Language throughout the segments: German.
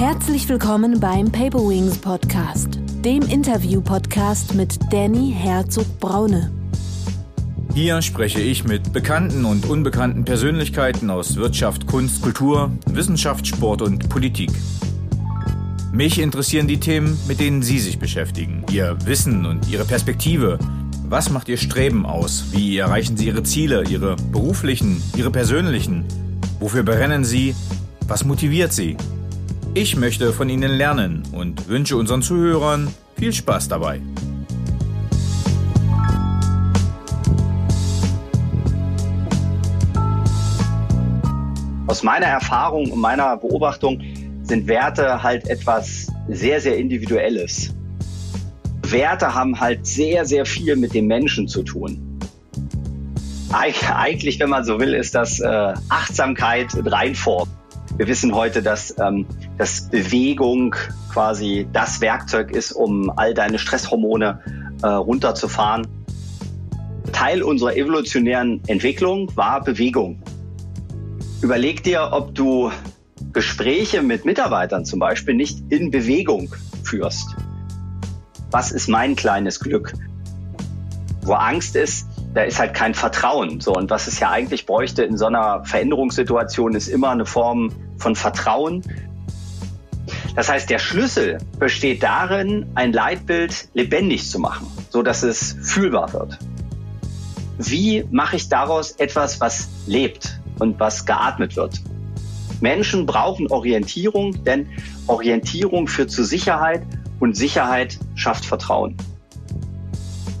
Herzlich willkommen beim Paper Wings Podcast, dem Interview-Podcast mit Danny Herzog-Braune. Hier spreche ich mit bekannten und unbekannten Persönlichkeiten aus Wirtschaft, Kunst, Kultur, Wissenschaft, Sport und Politik. Mich interessieren die Themen, mit denen Sie sich beschäftigen, Ihr Wissen und Ihre Perspektive. Was macht Ihr Streben aus? Wie erreichen Sie Ihre Ziele, Ihre beruflichen, Ihre persönlichen? Wofür brennen Sie? Was motiviert Sie? Ich möchte von Ihnen lernen und wünsche unseren Zuhörern viel Spaß dabei. Aus meiner Erfahrung und meiner Beobachtung sind Werte halt etwas sehr, sehr Individuelles. Werte haben halt sehr, sehr viel mit dem Menschen zu tun. Eigentlich, wenn man so will, ist das äh, Achtsamkeit in Reinform. Wir wissen heute, dass, ähm, dass Bewegung quasi das Werkzeug ist, um all deine Stresshormone äh, runterzufahren. Teil unserer evolutionären Entwicklung war Bewegung. Überleg dir, ob du Gespräche mit Mitarbeitern zum Beispiel nicht in Bewegung führst. Was ist mein kleines Glück? Wo Angst ist, da ist halt kein Vertrauen. So, und was es ja eigentlich bräuchte in so einer Veränderungssituation, ist immer eine Form von Vertrauen. Das heißt, der Schlüssel besteht darin, ein Leitbild lebendig zu machen, so dass es fühlbar wird. Wie mache ich daraus etwas, was lebt und was geatmet wird? Menschen brauchen Orientierung, denn Orientierung führt zu Sicherheit und Sicherheit schafft Vertrauen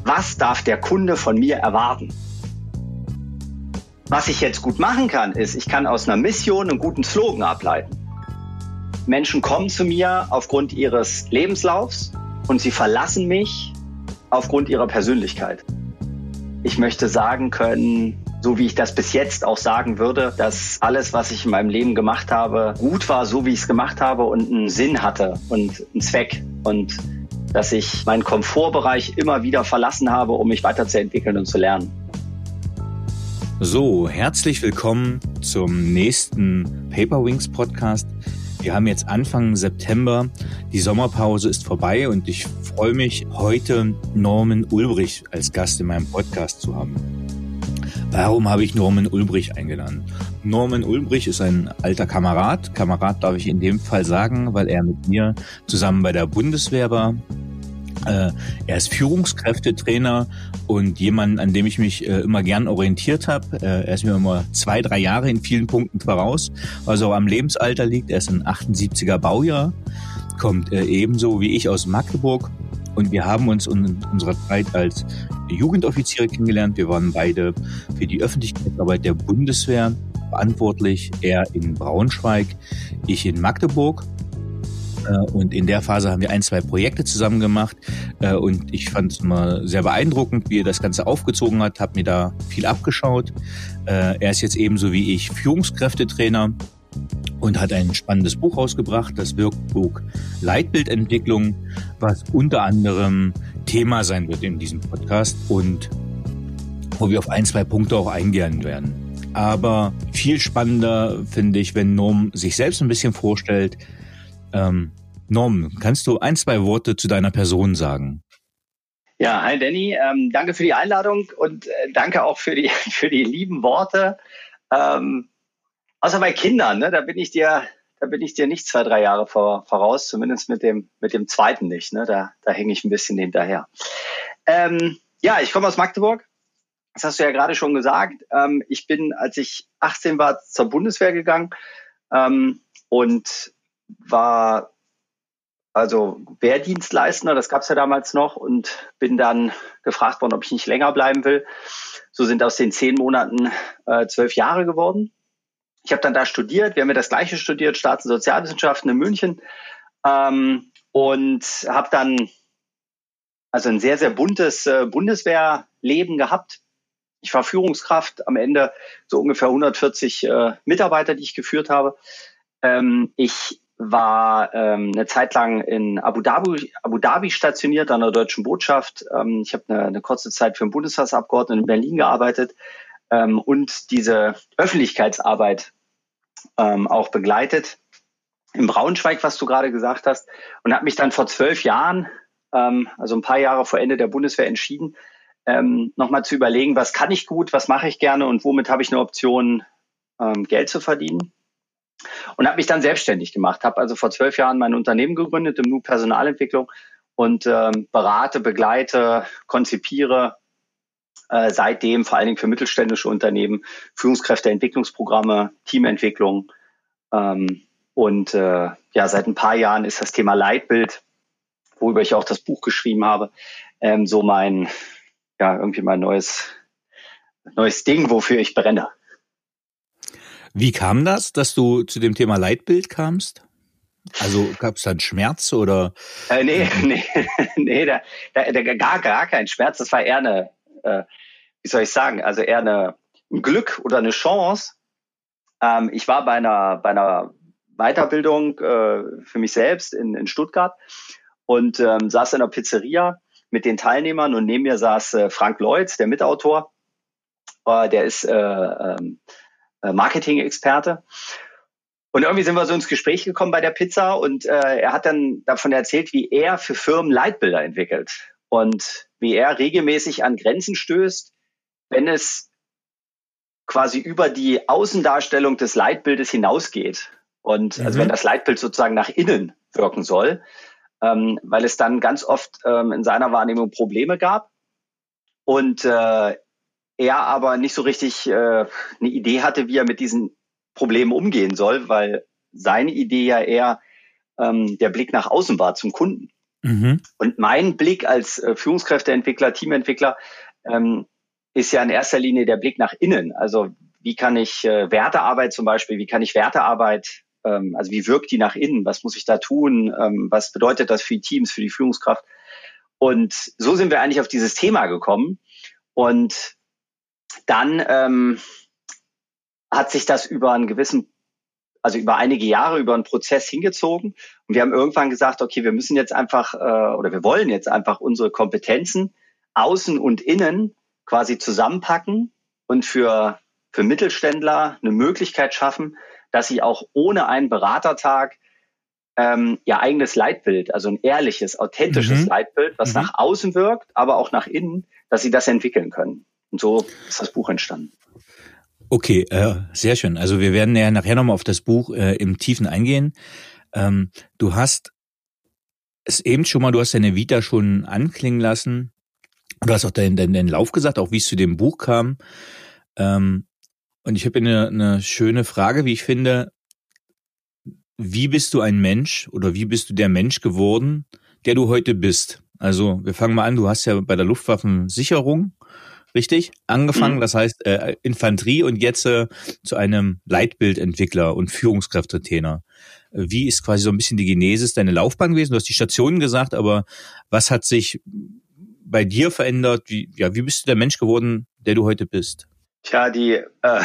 was darf der Kunde von mir erwarten? Was ich jetzt gut machen kann, ist, ich kann aus einer Mission einen guten Slogan ableiten. Menschen kommen zu mir aufgrund ihres Lebenslaufs und sie verlassen mich aufgrund ihrer Persönlichkeit. Ich möchte sagen können, so wie ich das bis jetzt auch sagen würde, dass alles, was ich in meinem Leben gemacht habe, gut war, so wie ich es gemacht habe und einen Sinn hatte und einen Zweck. Und dass ich meinen Komfortbereich immer wieder verlassen habe, um mich weiterzuentwickeln und zu lernen. So, herzlich willkommen zum nächsten Paperwings Podcast. Wir haben jetzt Anfang September, die Sommerpause ist vorbei und ich freue mich, heute Norman Ulbrich als Gast in meinem Podcast zu haben. Warum habe ich Norman Ulbrich eingeladen? Norman Ulbrich ist ein alter Kamerad. Kamerad darf ich in dem Fall sagen, weil er mit mir zusammen bei der Bundeswehr war. Äh, er ist Führungskräftetrainer und jemand, an dem ich mich äh, immer gern orientiert habe. Äh, er ist mir immer zwei, drei Jahre in vielen Punkten voraus, auch am Lebensalter liegt. Er ist ein 78er Baujahr, kommt ebenso wie ich aus Magdeburg und wir haben uns in unserer Zeit als Jugendoffiziere kennengelernt. Wir waren beide für die Öffentlichkeitsarbeit der Bundeswehr verantwortlich. Er in Braunschweig, ich in Magdeburg. Äh, und in der Phase haben wir ein, zwei Projekte zusammen gemacht. Äh, und ich fand es immer sehr beeindruckend, wie er das Ganze aufgezogen hat, habe mir da viel abgeschaut. Äh, er ist jetzt ebenso wie ich Führungskräftetrainer und hat ein spannendes Buch rausgebracht, das Workbook Leitbildentwicklung, was unter anderem Thema sein wird in diesem Podcast und wo wir auf ein, zwei Punkte auch eingehen werden. Aber viel spannender finde ich, wenn Norm sich selbst ein bisschen vorstellt. Ähm, Norm, kannst du ein, zwei Worte zu deiner Person sagen? Ja, hi Danny, ähm, danke für die Einladung und äh, danke auch für die, für die lieben Worte. Ähm, Außer bei Kindern, ne, da bin ich dir, da bin ich dir nicht zwei, drei Jahre vor, voraus, zumindest mit dem, mit dem zweiten nicht. Ne, da, da hänge ich ein bisschen hinterher. Ähm, ja, ich komme aus Magdeburg. Das hast du ja gerade schon gesagt. Ähm, ich bin, als ich 18 war, zur Bundeswehr gegangen ähm, und war also Wehrdienstleistender, das gab es ja damals noch, und bin dann gefragt worden, ob ich nicht länger bleiben will. So sind aus den zehn Monaten äh, zwölf Jahre geworden. Ich habe dann da studiert, wir haben ja das gleiche studiert, Staats- und Sozialwissenschaften in München ähm, und habe dann also ein sehr, sehr buntes äh, Bundeswehrleben gehabt. Ich war Führungskraft, am Ende so ungefähr 140 äh, Mitarbeiter, die ich geführt habe. Ähm, ich war ähm, eine Zeit lang in Abu Dhabi, Abu Dhabi stationiert an der deutschen Botschaft. Ähm, ich habe eine, eine kurze Zeit für einen Bundestagsabgeordneten in Berlin gearbeitet ähm, und diese Öffentlichkeitsarbeit ähm, auch begleitet. in Braunschweig, was du gerade gesagt hast, und habe mich dann vor zwölf Jahren, ähm, also ein paar Jahre vor Ende der Bundeswehr, entschieden, ähm, nochmal zu überlegen, was kann ich gut, was mache ich gerne und womit habe ich eine Option, ähm, Geld zu verdienen. Und habe mich dann selbstständig gemacht, habe also vor zwölf Jahren mein Unternehmen gegründet im Nu Personalentwicklung und ähm, berate, begleite, konzipiere äh, seitdem vor allen Dingen für mittelständische Unternehmen Führungskräfteentwicklungsprogramme, Teamentwicklung. Ähm, und äh, ja, seit ein paar Jahren ist das Thema Leitbild, worüber ich auch das Buch geschrieben habe, ähm, so mein, ja, irgendwie mein neues, neues Ding, wofür ich brenne. Wie kam das, dass du zu dem Thema Leitbild kamst? Also gab es da einen Schmerz oder? Äh, nee, nee, nee, da, da, da, gar, gar kein Schmerz. Das war eher eine, äh, wie soll ich sagen, also eher eine, ein Glück oder eine Chance. Ähm, ich war bei einer, bei einer Weiterbildung äh, für mich selbst in, in Stuttgart und ähm, saß in einer Pizzeria mit den Teilnehmern und neben mir saß äh, Frank Lloyd, der Mitautor. Äh, der ist äh, ähm, äh, Marketing-Experte. Und irgendwie sind wir so ins Gespräch gekommen bei der Pizza und äh, er hat dann davon erzählt, wie er für Firmen Leitbilder entwickelt und wie er regelmäßig an Grenzen stößt, wenn es quasi über die Außendarstellung des Leitbildes hinausgeht. Und mhm. also wenn das Leitbild sozusagen nach innen wirken soll, ähm, weil es dann ganz oft ähm, in seiner Wahrnehmung Probleme gab und äh, er aber nicht so richtig äh, eine Idee hatte, wie er mit diesen Problemen umgehen soll, weil seine Idee ja eher ähm, der Blick nach außen war zum Kunden. Mhm. Und mein Blick als äh, Führungskräfteentwickler, Teamentwickler ähm, ist ja in erster Linie der Blick nach innen. Also wie kann ich äh, Wertearbeit zum Beispiel, wie kann ich Wertearbeit, ähm, also wie wirkt die nach innen, was muss ich da tun, ähm, was bedeutet das für die Teams, für die Führungskraft. Und so sind wir eigentlich auf dieses Thema gekommen. Und dann ähm, hat sich das über einen gewissen, also über einige Jahre, über einen Prozess hingezogen. Und wir haben irgendwann gesagt, okay, wir müssen jetzt einfach äh, oder wir wollen jetzt einfach unsere Kompetenzen außen und innen quasi zusammenpacken und für, für Mittelständler eine Möglichkeit schaffen, dass sie auch ohne einen Beratertag ähm, ihr eigenes Leitbild, also ein ehrliches, authentisches mhm. Leitbild, was mhm. nach außen wirkt, aber auch nach innen, dass sie das entwickeln können. Und so ist das Buch entstanden. Okay, äh, sehr schön. Also wir werden ja nachher nochmal auf das Buch äh, im Tiefen eingehen. Ähm, du hast es eben schon mal, du hast deine Vita schon anklingen lassen. Du hast auch deinen, deinen, deinen Lauf gesagt, auch wie es zu dem Buch kam. Ähm, und ich habe eine, eine schöne Frage, wie ich finde. Wie bist du ein Mensch oder wie bist du der Mensch geworden, der du heute bist? Also wir fangen mal an, du hast ja bei der Luftwaffensicherung, richtig, angefangen, mhm. das heißt äh, Infanterie und jetzt äh, zu einem Leitbildentwickler und Führungskräftetrainer. Wie ist quasi so ein bisschen die Genesis deine Laufbahn gewesen? Du hast die Stationen gesagt, aber was hat sich bei dir verändert? Wie, ja, wie bist du der Mensch geworden, der du heute bist? Tja, die, äh,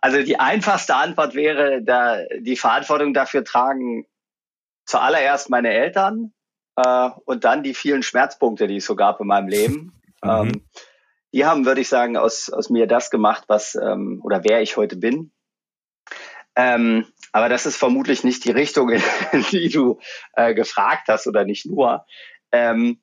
also die einfachste Antwort wäre, da die Verantwortung dafür tragen zuallererst meine Eltern äh, und dann die vielen Schmerzpunkte, die es so gab in meinem Leben. Mhm. Ähm, die haben, würde ich sagen, aus, aus mir das gemacht, was ähm, oder wer ich heute bin. Ähm, aber das ist vermutlich nicht die Richtung, in die du äh, gefragt hast oder nicht nur. Ähm,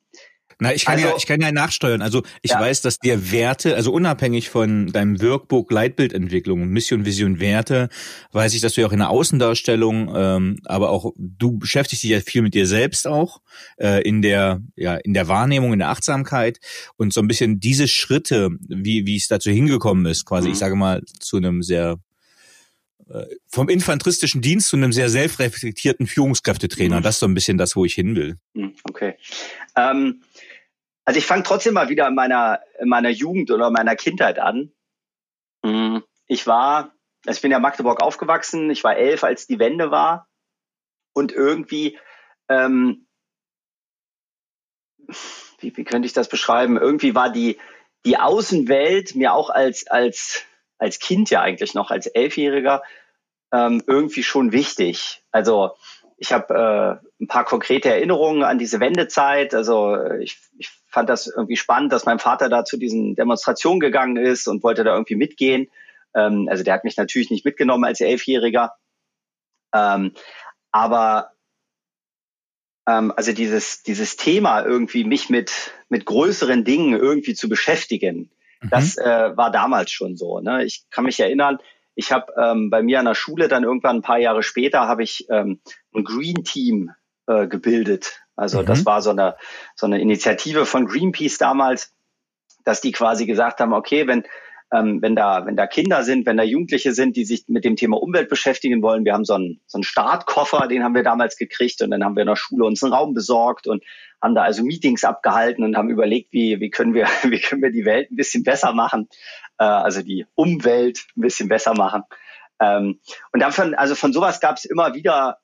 na, ich kann also, ja, ich kann ja nachsteuern. Also ich ja. weiß, dass dir Werte, also unabhängig von deinem Workbook Leitbildentwicklung, Mission, Vision, Werte, weiß ich, dass du ja auch in der Außendarstellung, ähm, aber auch du beschäftigst dich ja viel mit dir selbst auch äh, in der ja in der Wahrnehmung, in der Achtsamkeit und so ein bisschen diese Schritte, wie wie es dazu hingekommen ist, quasi, mhm. ich sage mal zu einem sehr äh, vom infanteristischen Dienst zu einem sehr selbstreflektierten Führungskräftetrainer. Mhm. Das ist so ein bisschen das, wo ich hin will. Mhm, okay. Ähm also ich fange trotzdem mal wieder in meiner, in meiner Jugend oder meiner Kindheit an. Mhm. Ich war, also ich bin ja in Magdeburg aufgewachsen, ich war elf, als die Wende war. Und irgendwie, ähm, wie, wie könnte ich das beschreiben? Irgendwie war die, die Außenwelt mir auch als, als, als Kind ja eigentlich noch, als Elfjähriger, ähm, irgendwie schon wichtig. Also ich habe äh, ein paar konkrete Erinnerungen an diese Wendezeit. Also ich, ich fand das irgendwie spannend, dass mein Vater da zu diesen Demonstrationen gegangen ist und wollte da irgendwie mitgehen. Ähm, also der hat mich natürlich nicht mitgenommen als Elfjähriger. Ähm, aber ähm, also dieses, dieses Thema irgendwie mich mit, mit größeren Dingen irgendwie zu beschäftigen, mhm. das äh, war damals schon so. Ne? Ich kann mich erinnern, ich habe ähm, bei mir an der Schule dann irgendwann ein paar Jahre später habe ich ähm, ein Green Team äh, gebildet. Also mhm. das war so eine, so eine Initiative von Greenpeace damals, dass die quasi gesagt haben, okay, wenn ähm, wenn da, wenn da Kinder sind, wenn da Jugendliche sind, die sich mit dem Thema Umwelt beschäftigen wollen. Wir haben so einen, so einen Startkoffer, den haben wir damals gekriegt und dann haben wir in der Schule uns einen Raum besorgt und haben da also Meetings abgehalten und haben überlegt, wie, wie können wir, wie können wir die Welt ein bisschen besser machen, äh, also die Umwelt ein bisschen besser machen. Ähm, und davon, also von sowas gab es immer wieder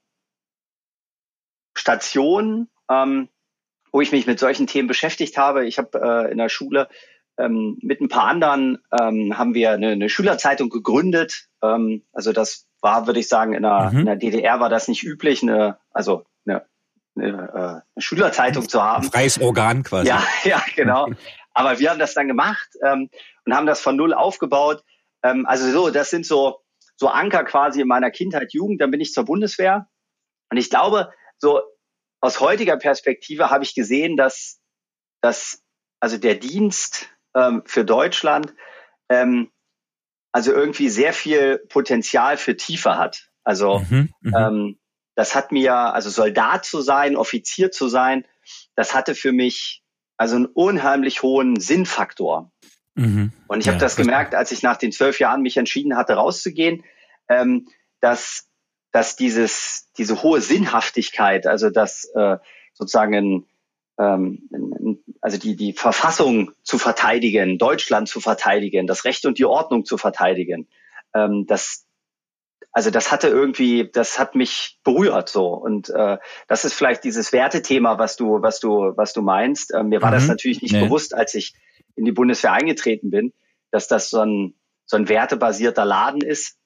Stationen, ähm, wo ich mich mit solchen Themen beschäftigt habe. Ich habe äh, in der Schule ähm, mit ein paar anderen ähm, haben wir eine, eine Schülerzeitung gegründet. Ähm, also das war, würde ich sagen, in der, mhm. in der DDR war das nicht üblich, eine, also eine, eine, äh, eine Schülerzeitung zu haben. Ein freies Organ quasi. Ja, ja, genau. Aber wir haben das dann gemacht ähm, und haben das von null aufgebaut. Ähm, also so, das sind so, so Anker quasi in meiner Kindheit, Jugend. Dann bin ich zur Bundeswehr. Und ich glaube, so aus heutiger Perspektive habe ich gesehen, dass, dass also der Dienst ähm, für Deutschland ähm, also irgendwie sehr viel Potenzial für Tiefe hat. Also mhm, mhm, ähm, das hat mir, also Soldat zu sein, Offizier zu sein, das hatte für mich also einen unheimlich hohen Sinnfaktor. Mhm, Und ich ja, habe das gemerkt, als ich nach den zwölf Jahren mich entschieden hatte, rauszugehen, ähm, dass, dass dieses, diese hohe Sinnhaftigkeit, also dass äh, sozusagen ein, ähm, also die, die Verfassung zu verteidigen, Deutschland zu verteidigen, das Recht und die Ordnung zu verteidigen. Ähm, das, also das hatte irgendwie, das hat mich berührt so. Und äh, das ist vielleicht dieses Wertethema, was du, was du, was du meinst. Ähm, mir war mhm. das natürlich nicht nee. bewusst, als ich in die Bundeswehr eingetreten bin, dass das so ein, so ein wertebasierter Laden ist.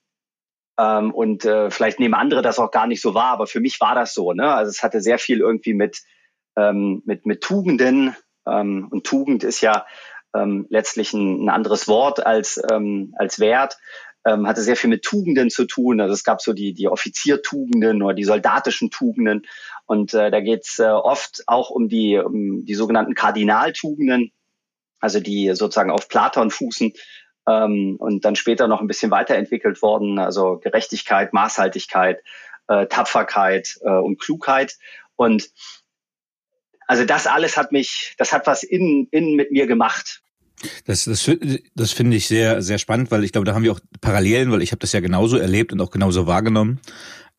Ähm, und äh, vielleicht nehmen andere das auch gar nicht so wahr, aber für mich war das so. Ne? Also es hatte sehr viel irgendwie mit ähm, mit, mit Tugenden. Ähm, und Tugend ist ja ähm, letztlich ein, ein anderes Wort als, ähm, als Wert. Ähm, hatte sehr viel mit Tugenden zu tun. Also es gab so die, die Offiziertugenden oder die soldatischen Tugenden. Und äh, da geht's äh, oft auch um die, um die sogenannten Kardinaltugenden, also die sozusagen auf Platon fußen ähm, und dann später noch ein bisschen weiterentwickelt worden. Also Gerechtigkeit, Maßhaltigkeit, äh, Tapferkeit äh, und Klugheit. Und also das alles hat mich, das hat was innen, innen mit mir gemacht. Das, das, das finde ich sehr, sehr spannend, weil ich glaube, da haben wir auch Parallelen, weil ich habe das ja genauso erlebt und auch genauso wahrgenommen,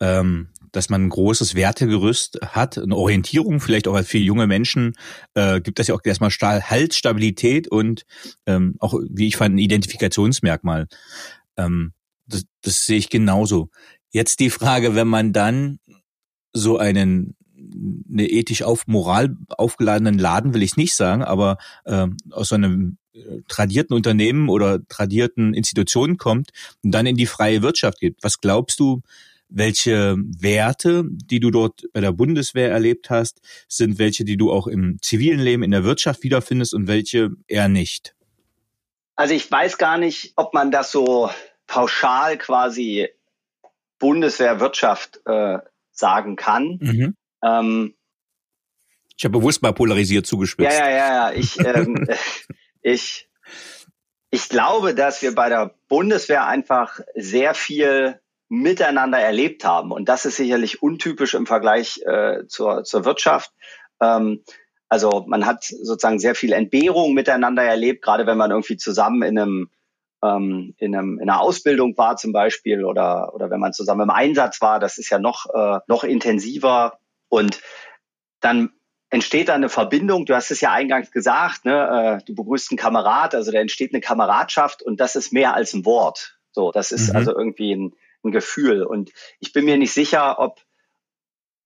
ähm, dass man ein großes Wertegerüst hat, eine Orientierung, vielleicht auch viele junge Menschen, äh, gibt das ja auch erstmal Halt, Stabilität und ähm, auch, wie ich fand, ein Identifikationsmerkmal. Ähm, das, das sehe ich genauso. Jetzt die Frage, wenn man dann so einen eine ethisch auf Moral aufgeladenen Laden will ich nicht sagen, aber äh, aus so einem äh, tradierten Unternehmen oder tradierten Institutionen kommt und dann in die freie Wirtschaft geht. Was glaubst du, welche Werte, die du dort bei der Bundeswehr erlebt hast, sind welche, die du auch im zivilen Leben, in der Wirtschaft wiederfindest und welche eher nicht? Also ich weiß gar nicht, ob man das so pauschal quasi Bundeswehr Wirtschaft äh, sagen kann. Mhm. Ähm, ich habe bewusst mal polarisiert zugespitzt. Ja, ja, ja, ja. Ich, ähm, ich, ich glaube, dass wir bei der Bundeswehr einfach sehr viel miteinander erlebt haben. Und das ist sicherlich untypisch im Vergleich äh, zur, zur Wirtschaft. Ähm, also man hat sozusagen sehr viel Entbehrung miteinander erlebt, gerade wenn man irgendwie zusammen in einem ähm, in, einem, in einer Ausbildung war zum Beispiel oder, oder wenn man zusammen im Einsatz war, das ist ja noch, äh, noch intensiver und dann entsteht da eine Verbindung. Du hast es ja eingangs gesagt, ne? Äh, du begrüßt einen Kamerad, also da entsteht eine Kameradschaft und das ist mehr als ein Wort. So, das ist mhm. also irgendwie ein, ein Gefühl. Und ich bin mir nicht sicher, ob,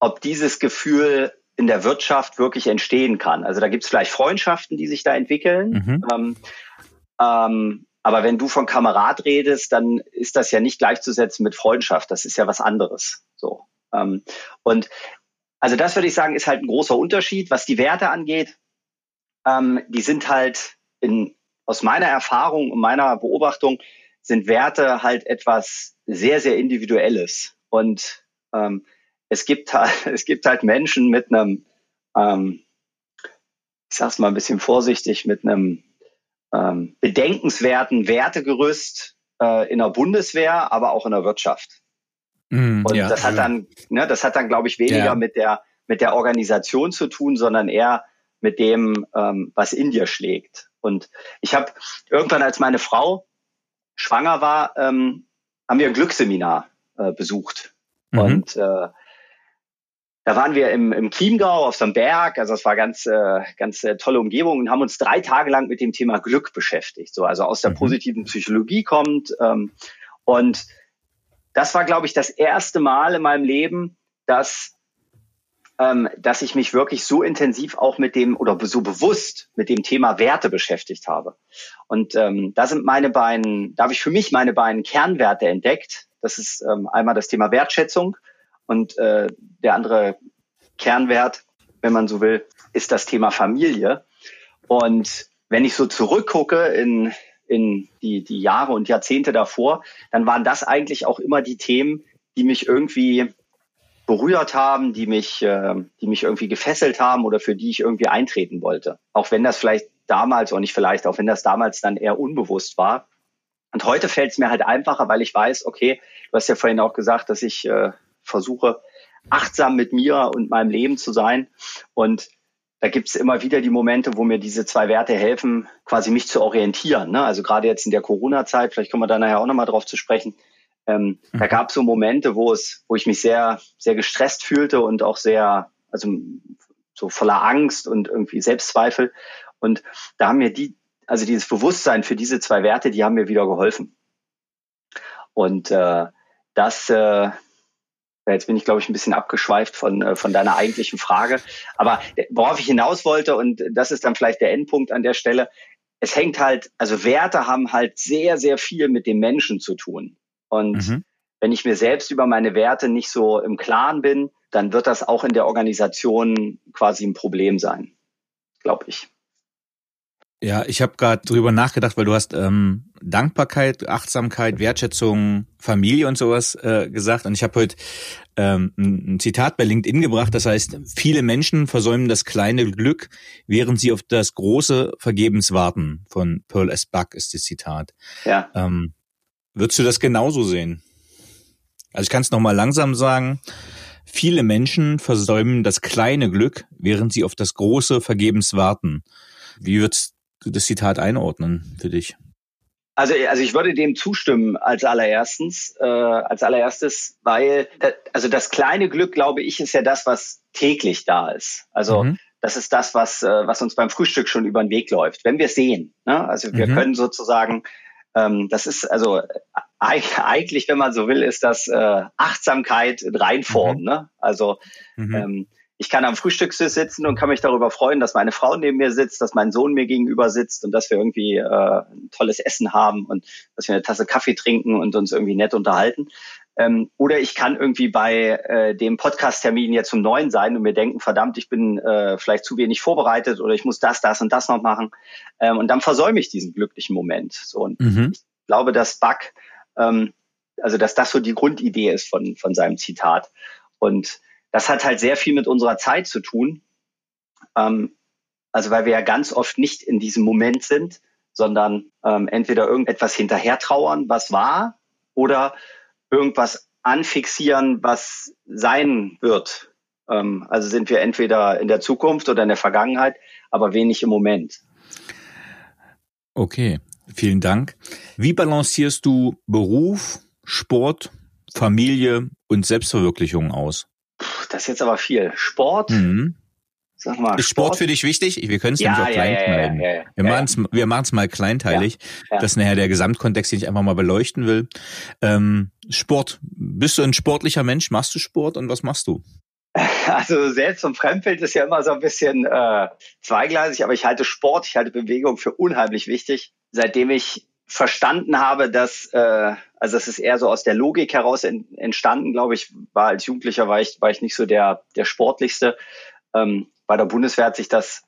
ob dieses Gefühl in der Wirtschaft wirklich entstehen kann. Also da gibt es vielleicht Freundschaften, die sich da entwickeln. Mhm. Ähm, ähm, aber wenn du von Kamerad redest, dann ist das ja nicht gleichzusetzen mit Freundschaft. Das ist ja was anderes. So. Ähm, und also das würde ich sagen, ist halt ein großer Unterschied. Was die Werte angeht, ähm, die sind halt in, aus meiner Erfahrung und meiner Beobachtung sind Werte halt etwas sehr, sehr Individuelles. Und ähm, es gibt halt, es gibt halt Menschen mit einem, ähm, ich sag's mal ein bisschen vorsichtig, mit einem ähm, bedenkenswerten Wertegerüst äh, in der Bundeswehr, aber auch in der Wirtschaft. Mm, und ja, das hat dann, ne, das hat dann, glaube ich, weniger ja. mit der mit der Organisation zu tun, sondern eher mit dem, ähm, was in dir schlägt. Und ich habe irgendwann, als meine Frau schwanger war, ähm, haben wir ein Glücksseminar äh, besucht. Mhm. Und äh, da waren wir im, im Chiemgau auf so einem Berg, also es war ganz, äh, ganz äh, tolle Umgebung und haben uns drei Tage lang mit dem Thema Glück beschäftigt. So, also aus der mhm. positiven Psychologie kommt. Ähm, und das war, glaube ich, das erste Mal in meinem Leben, dass ähm, dass ich mich wirklich so intensiv auch mit dem oder so bewusst mit dem Thema Werte beschäftigt habe. Und ähm, da sind meine beiden, da habe ich für mich meine beiden Kernwerte entdeckt. Das ist ähm, einmal das Thema Wertschätzung und äh, der andere Kernwert, wenn man so will, ist das Thema Familie. Und wenn ich so zurückgucke in, in die, die Jahre und Jahrzehnte davor, dann waren das eigentlich auch immer die Themen, die mich irgendwie berührt haben, die mich, äh, die mich irgendwie gefesselt haben oder für die ich irgendwie eintreten wollte. Auch wenn das vielleicht damals, oder nicht vielleicht, auch wenn das damals dann eher unbewusst war. Und heute fällt es mir halt einfacher, weil ich weiß, okay, du hast ja vorhin auch gesagt, dass ich äh, versuche, achtsam mit mir und meinem Leben zu sein. Und da gibt es immer wieder die Momente, wo mir diese zwei Werte helfen, quasi mich zu orientieren. Ne? Also gerade jetzt in der Corona-Zeit, vielleicht kommen wir da nachher auch nochmal drauf zu sprechen, ähm, mhm. Da gab es so Momente, wo es, wo ich mich sehr, sehr gestresst fühlte und auch sehr, also so voller Angst und irgendwie Selbstzweifel. Und da haben mir die, also dieses Bewusstsein für diese zwei Werte, die haben mir wieder geholfen. Und äh, das, äh, jetzt bin ich, glaube ich, ein bisschen abgeschweift von, äh, von deiner eigentlichen Frage. Aber worauf ich hinaus wollte, und das ist dann vielleicht der Endpunkt an der Stelle, es hängt halt, also Werte haben halt sehr, sehr viel mit dem Menschen zu tun. Und mhm. wenn ich mir selbst über meine Werte nicht so im Klaren bin, dann wird das auch in der Organisation quasi ein Problem sein, glaube ich. Ja, ich habe gerade drüber nachgedacht, weil du hast ähm, Dankbarkeit, Achtsamkeit, Wertschätzung, Familie und sowas äh, gesagt. Und ich habe heute ähm, ein Zitat bei LinkedIn gebracht, das heißt, viele Menschen versäumen das kleine Glück, während sie auf das große vergebens warten. Von Pearl S. Buck ist das Zitat. Ja. Ähm, Würdest du das genauso sehen? Also ich kann es nochmal langsam sagen. Viele Menschen versäumen das kleine Glück, während sie auf das große vergebens warten. Wie würdest du das Zitat einordnen für dich? Also, also ich würde dem zustimmen als allererstens, äh, als allererstes, weil also das kleine Glück, glaube ich, ist ja das, was täglich da ist. Also mhm. das ist das, was äh, was uns beim Frühstück schon über den Weg läuft, wenn wir es sehen. Ne? Also wir mhm. können sozusagen ähm, das ist also eigentlich, wenn man so will, ist das äh, Achtsamkeit in Reinform. Mhm. Ne? Also mhm. ähm, ich kann am Frühstückstisch sitzen und kann mich darüber freuen, dass meine Frau neben mir sitzt, dass mein Sohn mir gegenüber sitzt und dass wir irgendwie äh, ein tolles Essen haben und dass wir eine Tasse Kaffee trinken und uns irgendwie nett unterhalten. Ähm, oder ich kann irgendwie bei äh, dem Podcast-Termin jetzt um neun sein und mir denken, verdammt, ich bin äh, vielleicht zu wenig vorbereitet oder ich muss das, das und das noch machen. Ähm, und dann versäume ich diesen glücklichen Moment. So, und mhm. ich glaube, dass Buck, ähm, also dass das so die Grundidee ist von, von seinem Zitat. Und das hat halt sehr viel mit unserer Zeit zu tun. Ähm, also weil wir ja ganz oft nicht in diesem Moment sind, sondern ähm, entweder irgendetwas hinterher trauern, was war, oder irgendwas anfixieren, was sein wird. Ähm, also sind wir entweder in der Zukunft oder in der Vergangenheit, aber wenig im Moment. Okay, vielen Dank. Wie balancierst du Beruf, Sport, Familie und Selbstverwirklichung aus? Das ist jetzt aber viel. Sport, mhm. Sag mal, ist Sport, Sport für dich wichtig? Wir können es ja, nämlich auch ja, schneiden. Ja, wir machen es wir machen's mal kleinteilig, dass nachher der Gesamtkontext, den ich einfach mal beleuchten will. Ähm, Sport. Bist du ein sportlicher Mensch? Machst du Sport und was machst du? Also selbst zum Fremdbild ist ja immer so ein bisschen äh, zweigleisig, aber ich halte Sport, ich halte Bewegung für unheimlich wichtig. Seitdem ich verstanden habe, dass, äh, also das ist eher so aus der Logik heraus entstanden, glaube ich, war als Jugendlicher war ich, war ich nicht so der, der sportlichste. Ähm, bei der Bundeswehr hat sich das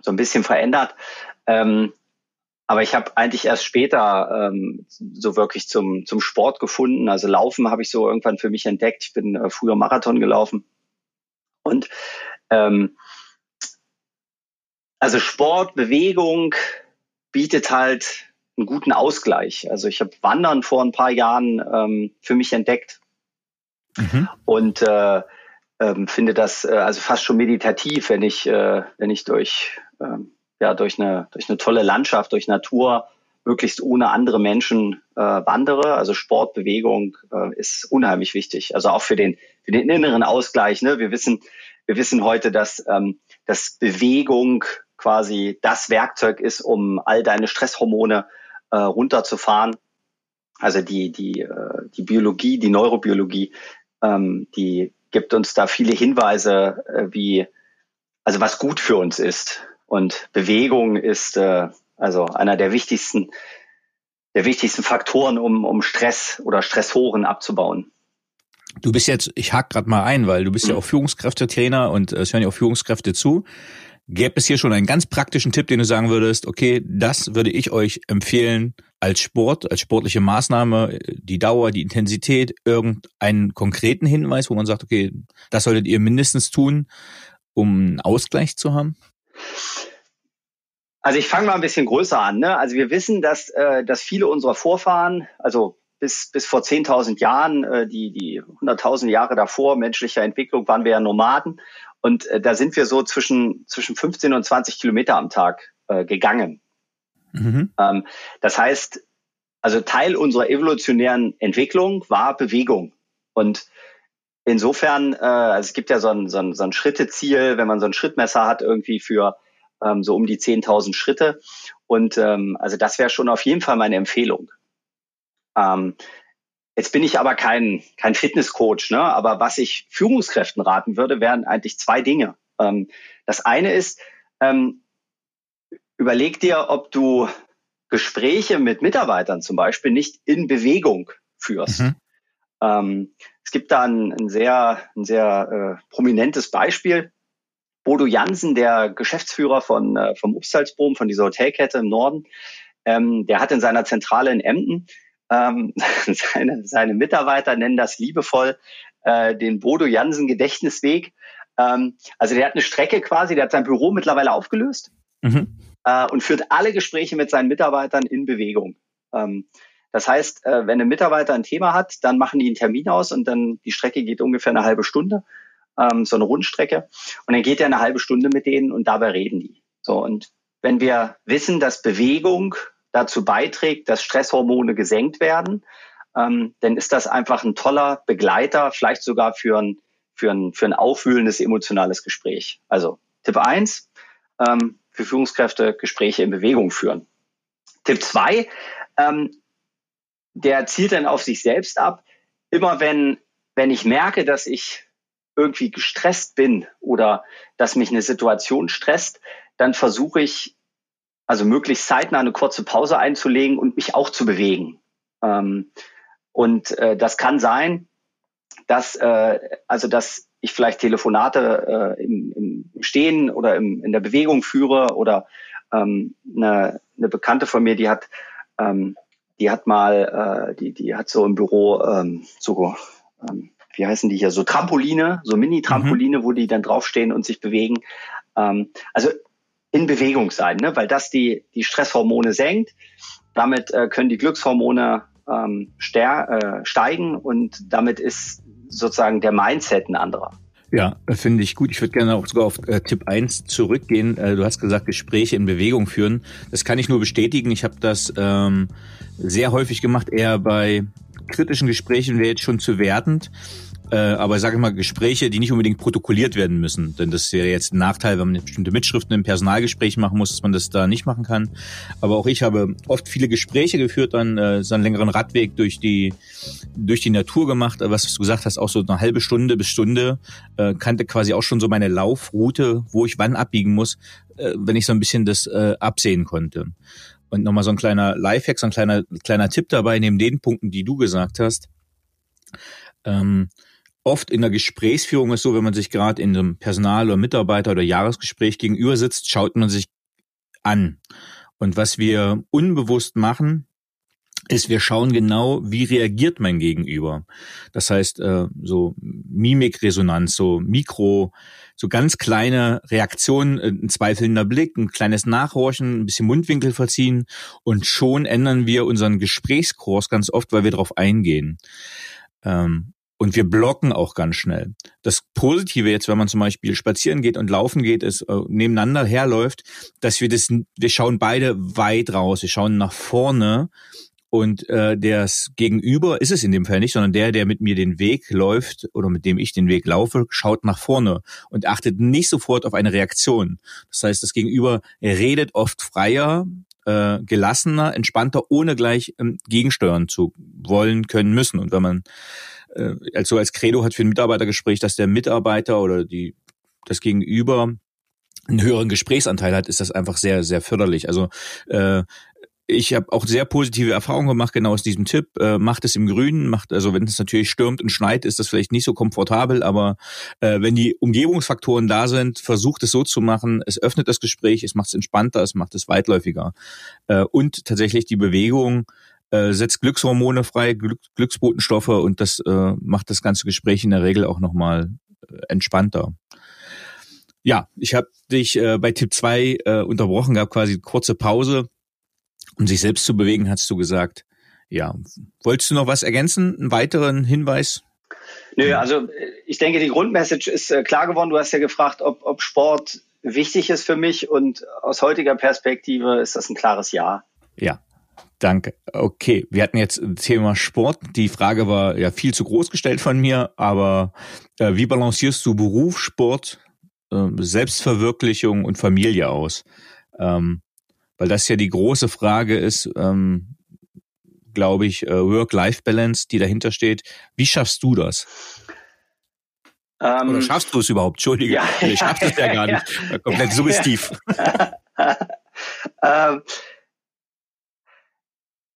so ein bisschen verändert. Ähm, aber ich habe eigentlich erst später ähm, so wirklich zum, zum Sport gefunden. Also Laufen habe ich so irgendwann für mich entdeckt. Ich bin äh, früher Marathon gelaufen. Und ähm, also Sport, Bewegung bietet halt einen guten Ausgleich. Also ich habe Wandern vor ein paar Jahren ähm, für mich entdeckt mhm. und äh, ähm, finde das äh, also fast schon meditativ, wenn ich äh, wenn ich durch ähm, ja, durch eine, durch eine tolle Landschaft, durch Natur, möglichst ohne andere Menschen äh, wandere. Also Sportbewegung äh, ist unheimlich wichtig. Also auch für den, für den inneren Ausgleich. Ne? Wir wissen, wir wissen heute, dass, ähm, dass Bewegung quasi das Werkzeug ist, um all deine Stresshormone äh, runterzufahren. Also die, die, äh, die Biologie, die Neurobiologie, ähm, die gibt uns da viele Hinweise, äh, wie, also was gut für uns ist. Und Bewegung ist äh, also einer der wichtigsten, der wichtigsten Faktoren, um, um Stress oder Stressoren abzubauen. Du bist jetzt, ich hack gerade mal ein, weil du bist mhm. ja auch Führungskräftetrainer und äh, es hören ja auch Führungskräfte zu. Gäbe es hier schon einen ganz praktischen Tipp, den du sagen würdest, okay, das würde ich euch empfehlen als Sport, als sportliche Maßnahme, die Dauer, die Intensität, irgendeinen konkreten Hinweis, wo man sagt, okay, das solltet ihr mindestens tun, um einen Ausgleich zu haben? Also ich fange mal ein bisschen größer an. Ne? Also wir wissen, dass, äh, dass viele unserer Vorfahren, also bis, bis vor 10.000 Jahren, äh, die, die 100.000 Jahre davor menschlicher Entwicklung, waren wir ja Nomaden. Und äh, da sind wir so zwischen, zwischen 15 und 20 Kilometer am Tag äh, gegangen. Mhm. Ähm, das heißt, also Teil unserer evolutionären Entwicklung war Bewegung. Und insofern, äh, also es gibt ja so ein, so, ein, so ein Schritteziel, wenn man so ein Schrittmesser hat, irgendwie für ähm, so um die 10.000 Schritte. Und ähm, also das wäre schon auf jeden Fall meine Empfehlung. Ähm, jetzt bin ich aber kein, kein Fitnesscoach, ne? aber was ich Führungskräften raten würde, wären eigentlich zwei Dinge. Ähm, das eine ist, ähm, überleg dir, ob du Gespräche mit Mitarbeitern zum Beispiel nicht in Bewegung führst. Mhm. Ähm, es gibt da ein, ein sehr, ein sehr äh, prominentes Beispiel. Bodo Jansen, der Geschäftsführer von, äh, vom Upsalzboom, von dieser Hotelkette im Norden, ähm, der hat in seiner Zentrale in Emden ähm, seine, seine Mitarbeiter nennen das liebevoll äh, den Bodo Jansen Gedächtnisweg. Ähm, also der hat eine Strecke quasi, der hat sein Büro mittlerweile aufgelöst mhm. äh, und führt alle Gespräche mit seinen Mitarbeitern in Bewegung. Ähm, das heißt, äh, wenn ein Mitarbeiter ein Thema hat, dann machen die einen Termin aus und dann die Strecke geht ungefähr eine halbe Stunde ähm, so eine Rundstrecke. Und dann geht er eine halbe Stunde mit denen und dabei reden die. So, und wenn wir wissen, dass Bewegung dazu beiträgt, dass Stresshormone gesenkt werden, ähm, dann ist das einfach ein toller Begleiter, vielleicht sogar für ein, für ein, für ein aufwühlendes emotionales Gespräch. Also Tipp eins ähm, für Führungskräfte Gespräche in Bewegung führen. Tipp zwei ähm, der zielt dann auf sich selbst ab. Immer wenn, wenn ich merke, dass ich irgendwie gestresst bin oder dass mich eine Situation stresst, dann versuche ich, also möglichst zeitnah eine kurze Pause einzulegen und mich auch zu bewegen. Ähm, und äh, das kann sein, dass äh, also dass ich vielleicht Telefonate äh, im, im Stehen oder im, in der Bewegung führe oder ähm, eine, eine Bekannte von mir, die hat ähm, die hat mal, äh, die die hat so im Büro ähm, so ähm, wie heißen die hier, so Trampoline, so Mini-Trampoline, mhm. wo die dann draufstehen und sich bewegen. Ähm, also in Bewegung sein, ne? weil das die, die Stresshormone senkt. Damit äh, können die Glückshormone ähm, äh, steigen und damit ist sozusagen der Mindset ein anderer. Ja, finde ich gut. Ich würde gerne auch sogar auf äh, Tipp 1 zurückgehen. Äh, du hast gesagt, Gespräche in Bewegung führen. Das kann ich nur bestätigen. Ich habe das ähm, sehr häufig gemacht, eher bei kritischen Gesprächen wäre jetzt schon zu wertend. Äh, aber sage ich mal, Gespräche, die nicht unbedingt protokolliert werden müssen. Denn das wäre jetzt ein Nachteil, wenn man bestimmte Mitschriften im Personalgespräch machen muss, dass man das da nicht machen kann. Aber auch ich habe oft viele Gespräche geführt, dann äh, so einen längeren Radweg durch die, durch die Natur gemacht. Was du gesagt hast, auch so eine halbe Stunde bis Stunde, äh, kannte quasi auch schon so meine Laufroute, wo ich wann abbiegen muss, äh, wenn ich so ein bisschen das äh, absehen konnte. Und nochmal so ein kleiner Lifehack, so ein kleiner, kleiner Tipp dabei, neben den Punkten, die du gesagt hast. Ähm, oft in der Gesprächsführung ist so, wenn man sich gerade in einem Personal- oder Mitarbeiter- oder Jahresgespräch gegenüber sitzt, schaut man sich an. Und was wir unbewusst machen, ist, wir schauen genau, wie reagiert mein Gegenüber. Das heißt, äh, so Mimikresonanz, so Mikro, so ganz kleine Reaktionen, äh, ein zweifelnder Blick, ein kleines Nachhorchen, ein bisschen Mundwinkel verziehen und schon ändern wir unseren Gesprächskurs ganz oft, weil wir darauf eingehen. Und wir blocken auch ganz schnell. Das Positive jetzt, wenn man zum Beispiel spazieren geht und laufen geht, ist äh, nebeneinander herläuft, dass wir das, wir schauen beide weit raus, wir schauen nach vorne und äh, das Gegenüber ist es in dem Fall nicht, sondern der, der mit mir den Weg läuft oder mit dem ich den Weg laufe, schaut nach vorne und achtet nicht sofort auf eine Reaktion. Das heißt, das Gegenüber redet oft freier, äh, gelassener, entspannter, ohne gleich ähm, gegensteuern zu wollen, können, müssen. Und wenn man äh, also als Credo hat für ein Mitarbeitergespräch, dass der Mitarbeiter oder die das Gegenüber einen höheren Gesprächsanteil hat, ist das einfach sehr, sehr förderlich. Also äh, ich habe auch sehr positive Erfahrungen gemacht, genau aus diesem Tipp. Äh, macht es im Grünen, macht, also wenn es natürlich stürmt und schneit, ist das vielleicht nicht so komfortabel, aber äh, wenn die Umgebungsfaktoren da sind, versucht es so zu machen, es öffnet das Gespräch, es macht es entspannter, es macht es weitläufiger. Äh, und tatsächlich die Bewegung äh, setzt Glückshormone frei, Glück, Glücksbotenstoffe und das äh, macht das ganze Gespräch in der Regel auch nochmal äh, entspannter. Ja, ich habe dich äh, bei Tipp 2 äh, unterbrochen gehabt, quasi kurze Pause um sich selbst zu bewegen, hast du gesagt. Ja, wolltest du noch was ergänzen? Einen weiteren Hinweis? Nö, also ich denke, die Grundmessage ist äh, klar geworden. Du hast ja gefragt, ob, ob Sport wichtig ist für mich und aus heutiger Perspektive ist das ein klares Ja. Ja, Danke. Okay, wir hatten jetzt Thema Sport. Die Frage war ja viel zu groß gestellt von mir, aber äh, wie balancierst du Beruf, Sport, äh, Selbstverwirklichung und Familie aus? Ähm, weil das ja die große Frage ist, ähm, glaube ich, äh, Work-Life-Balance, die dahinter steht. Wie schaffst du das? Ähm, Oder schaffst du es überhaupt? Entschuldige, ja, ich schaffst es ja, ja gar nicht. Ja. Komplett suggestiv. ähm,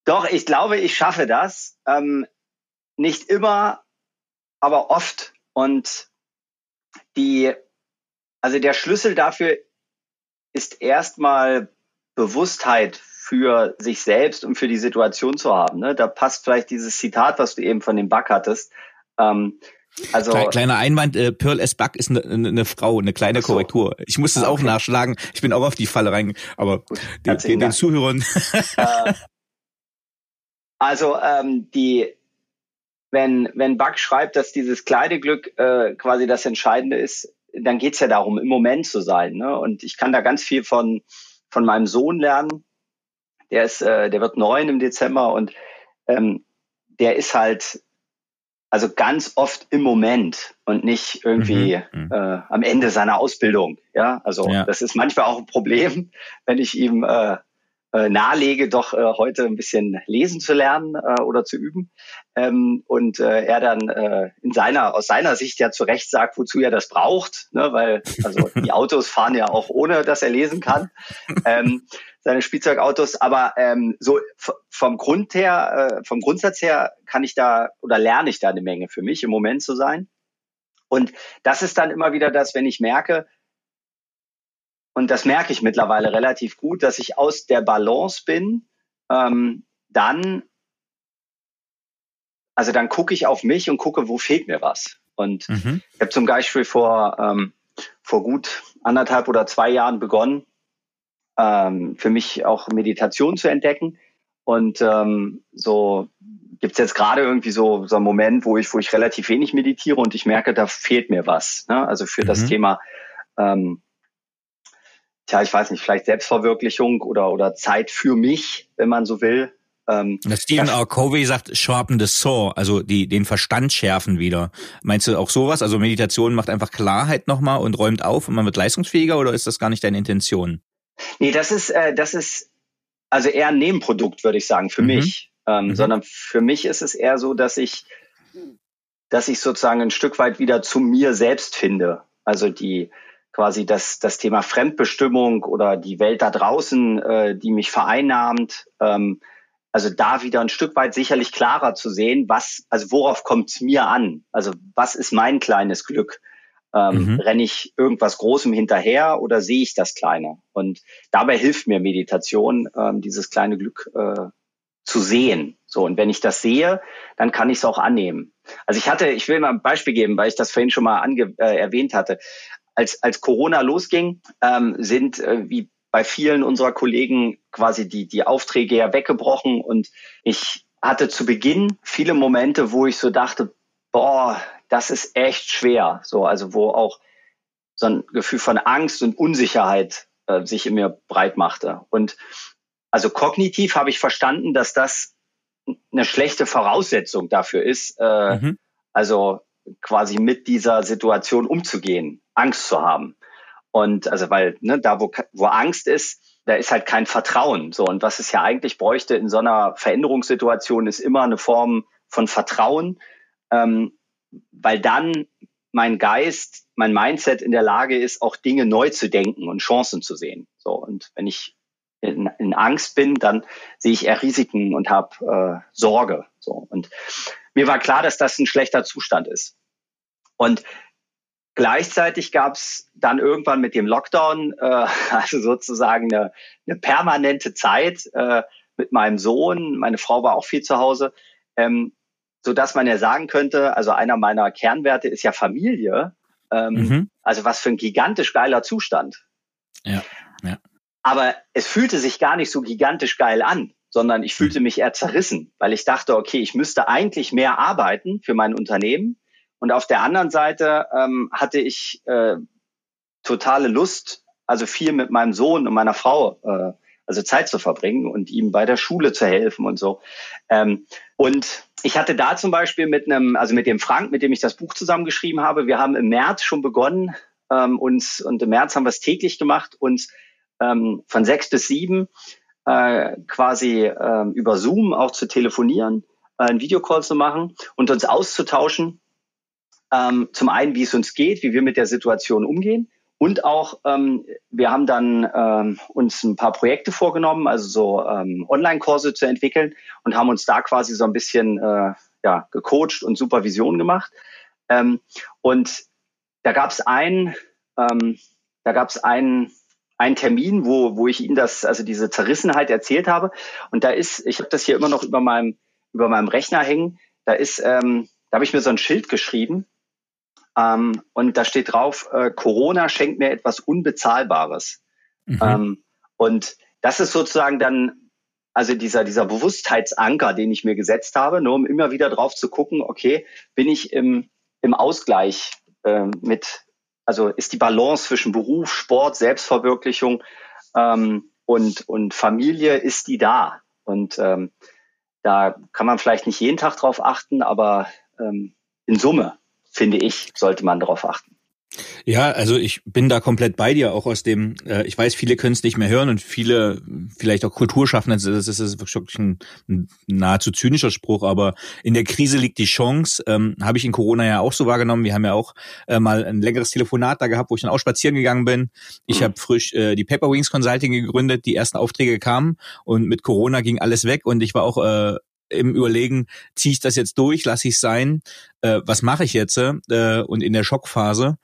doch, ich glaube, ich schaffe das. Ähm, nicht immer, aber oft. Und die, also der Schlüssel dafür ist erstmal Bewusstheit für sich selbst und für die Situation zu haben. Ne? Da passt vielleicht dieses Zitat, was du eben von dem Bug hattest. Ähm, also kleiner Einwand, äh, Pearl S. Buck ist eine, eine, eine Frau, eine kleine so. Korrektur. Ich muss das ah, okay. auch nachschlagen. Ich bin auch auf die Falle rein, aber den, den, den Zuhörern. Äh, also ähm, die, wenn wenn Buck schreibt, dass dieses Kleideglück äh, quasi das Entscheidende ist, dann geht's ja darum, im Moment zu sein. Ne? Und ich kann da ganz viel von von meinem Sohn lernen. Der ist, äh, der wird neun im Dezember und ähm, der ist halt also ganz oft im Moment und nicht irgendwie mhm, mhm. äh, am Ende seiner Ausbildung. Ja, also ja. das ist manchmal auch ein Problem, wenn ich ihm äh, äh, nahelege, doch äh, heute ein bisschen lesen zu lernen äh, oder zu üben. Ähm, und äh, er dann äh, in seiner, aus seiner Sicht ja zu Recht sagt, wozu er das braucht, ne? weil also die Autos fahren ja auch ohne, dass er lesen kann. Ähm, seine Spielzeugautos, aber ähm, so vom Grund her, äh, vom Grundsatz her kann ich da oder lerne ich da eine Menge für mich im Moment zu sein. Und das ist dann immer wieder das, wenn ich merke, und das merke ich mittlerweile relativ gut, dass ich aus der Balance bin, ähm, dann, also dann gucke ich auf mich und gucke, wo fehlt mir was. Und mhm. ich habe zum Beispiel vor, ähm, vor gut anderthalb oder zwei Jahren begonnen, ähm, für mich auch Meditation zu entdecken. Und ähm, so gibt es jetzt gerade irgendwie so, so einen Moment, wo ich, wo ich relativ wenig meditiere und ich merke, da fehlt mir was. Ne? Also für mhm. das Thema ähm, tja, ich weiß nicht, vielleicht Selbstverwirklichung oder, oder Zeit für mich, wenn man so will. Ähm, Stephen R. Covey sagt, sharpen the saw, also die, den Verstand schärfen wieder. Meinst du auch sowas? Also Meditation macht einfach Klarheit nochmal und räumt auf und man wird leistungsfähiger oder ist das gar nicht deine Intention? Nee, das ist, äh, das ist also eher ein Nebenprodukt, würde ich sagen, für mhm. mich. Ähm, mhm. Sondern für mich ist es eher so, dass ich, dass ich sozusagen ein Stück weit wieder zu mir selbst finde. Also die, quasi das, das Thema Fremdbestimmung oder die Welt da draußen, äh, die mich vereinnahmt, ähm, also da wieder ein Stück weit sicherlich klarer zu sehen, was, also worauf kommt es mir an? Also was ist mein kleines Glück? Ähm, mhm. Renne ich irgendwas Großem hinterher oder sehe ich das Kleine? Und dabei hilft mir Meditation, ähm, dieses kleine Glück äh, zu sehen. So, und wenn ich das sehe, dann kann ich es auch annehmen. Also ich hatte, ich will mal ein Beispiel geben, weil ich das vorhin schon mal ange äh, erwähnt hatte. Als, als Corona losging, ähm, sind äh, wie bei vielen unserer Kollegen quasi die, die Aufträge ja weggebrochen und ich hatte zu Beginn viele Momente, wo ich so dachte, boah, das ist echt schwer. So, also wo auch so ein Gefühl von Angst und Unsicherheit äh, sich in mir breit machte. Und also kognitiv habe ich verstanden, dass das eine schlechte Voraussetzung dafür ist, äh, mhm. also quasi mit dieser Situation umzugehen, Angst zu haben. Und also weil ne, da, wo, wo Angst ist, da ist halt kein Vertrauen. So und was es ja eigentlich bräuchte in so einer Veränderungssituation ist immer eine Form von Vertrauen, ähm, weil dann mein Geist, mein Mindset in der Lage ist, auch Dinge neu zu denken und Chancen zu sehen. So und wenn ich in, in Angst bin, dann sehe ich eher Risiken und habe äh, Sorge. So und mir war klar, dass das ein schlechter Zustand ist. Und Gleichzeitig gab es dann irgendwann mit dem Lockdown, äh, also sozusagen eine, eine permanente Zeit äh, mit meinem Sohn. Meine Frau war auch viel zu Hause, ähm, so dass man ja sagen könnte, also einer meiner Kernwerte ist ja Familie. Ähm, mhm. Also was für ein gigantisch geiler Zustand. Ja, ja. Aber es fühlte sich gar nicht so gigantisch geil an, sondern ich fühlte mhm. mich eher zerrissen, weil ich dachte, okay, ich müsste eigentlich mehr arbeiten für mein Unternehmen und auf der anderen Seite ähm, hatte ich äh, totale Lust, also viel mit meinem Sohn und meiner Frau, äh, also Zeit zu verbringen und ihm bei der Schule zu helfen und so. Ähm, und ich hatte da zum Beispiel mit einem, also mit dem Frank, mit dem ich das Buch zusammengeschrieben habe, wir haben im März schon begonnen, ähm, uns, und im März haben wir es täglich gemacht, uns ähm, von sechs bis sieben äh, quasi äh, über Zoom auch zu telefonieren, äh, einen Videocall zu machen und uns auszutauschen ähm, zum einen, wie es uns geht, wie wir mit der Situation umgehen. Und auch, ähm, wir haben dann ähm, uns ein paar Projekte vorgenommen, also so ähm, Online-Kurse zu entwickeln und haben uns da quasi so ein bisschen äh, ja, gecoacht und Supervision gemacht. Ähm, und da gab es ein, ähm, da gab es einen, einen Termin, wo, wo ich ihm das, also diese Zerrissenheit erzählt habe. Und da ist, ich habe das hier immer noch über meinem, über meinem Rechner hängen, da ist, ähm, da habe ich mir so ein Schild geschrieben, ähm, und da steht drauf, äh, Corona schenkt mir etwas Unbezahlbares. Mhm. Ähm, und das ist sozusagen dann, also dieser, dieser Bewusstheitsanker, den ich mir gesetzt habe, nur um immer wieder drauf zu gucken, okay, bin ich im, im Ausgleich äh, mit, also ist die Balance zwischen Beruf, Sport, Selbstverwirklichung ähm, und, und Familie, ist die da? Und ähm, da kann man vielleicht nicht jeden Tag drauf achten, aber ähm, in Summe finde ich, sollte man darauf achten. Ja, also ich bin da komplett bei dir, auch aus dem, äh, ich weiß, viele können es nicht mehr hören und viele, vielleicht auch Kulturschaffende, das ist, das ist wirklich ein, ein, nahezu zynischer Spruch, aber in der Krise liegt die Chance, ähm, habe ich in Corona ja auch so wahrgenommen. Wir haben ja auch äh, mal ein längeres Telefonat da gehabt, wo ich dann auch spazieren gegangen bin. Ich mhm. habe frisch äh, die Paper Wings Consulting gegründet, die ersten Aufträge kamen und mit Corona ging alles weg und ich war auch äh, im Überlegen, ziehe ich das jetzt durch, lasse ich sein, äh, was mache ich jetzt äh, und in der Schockphase.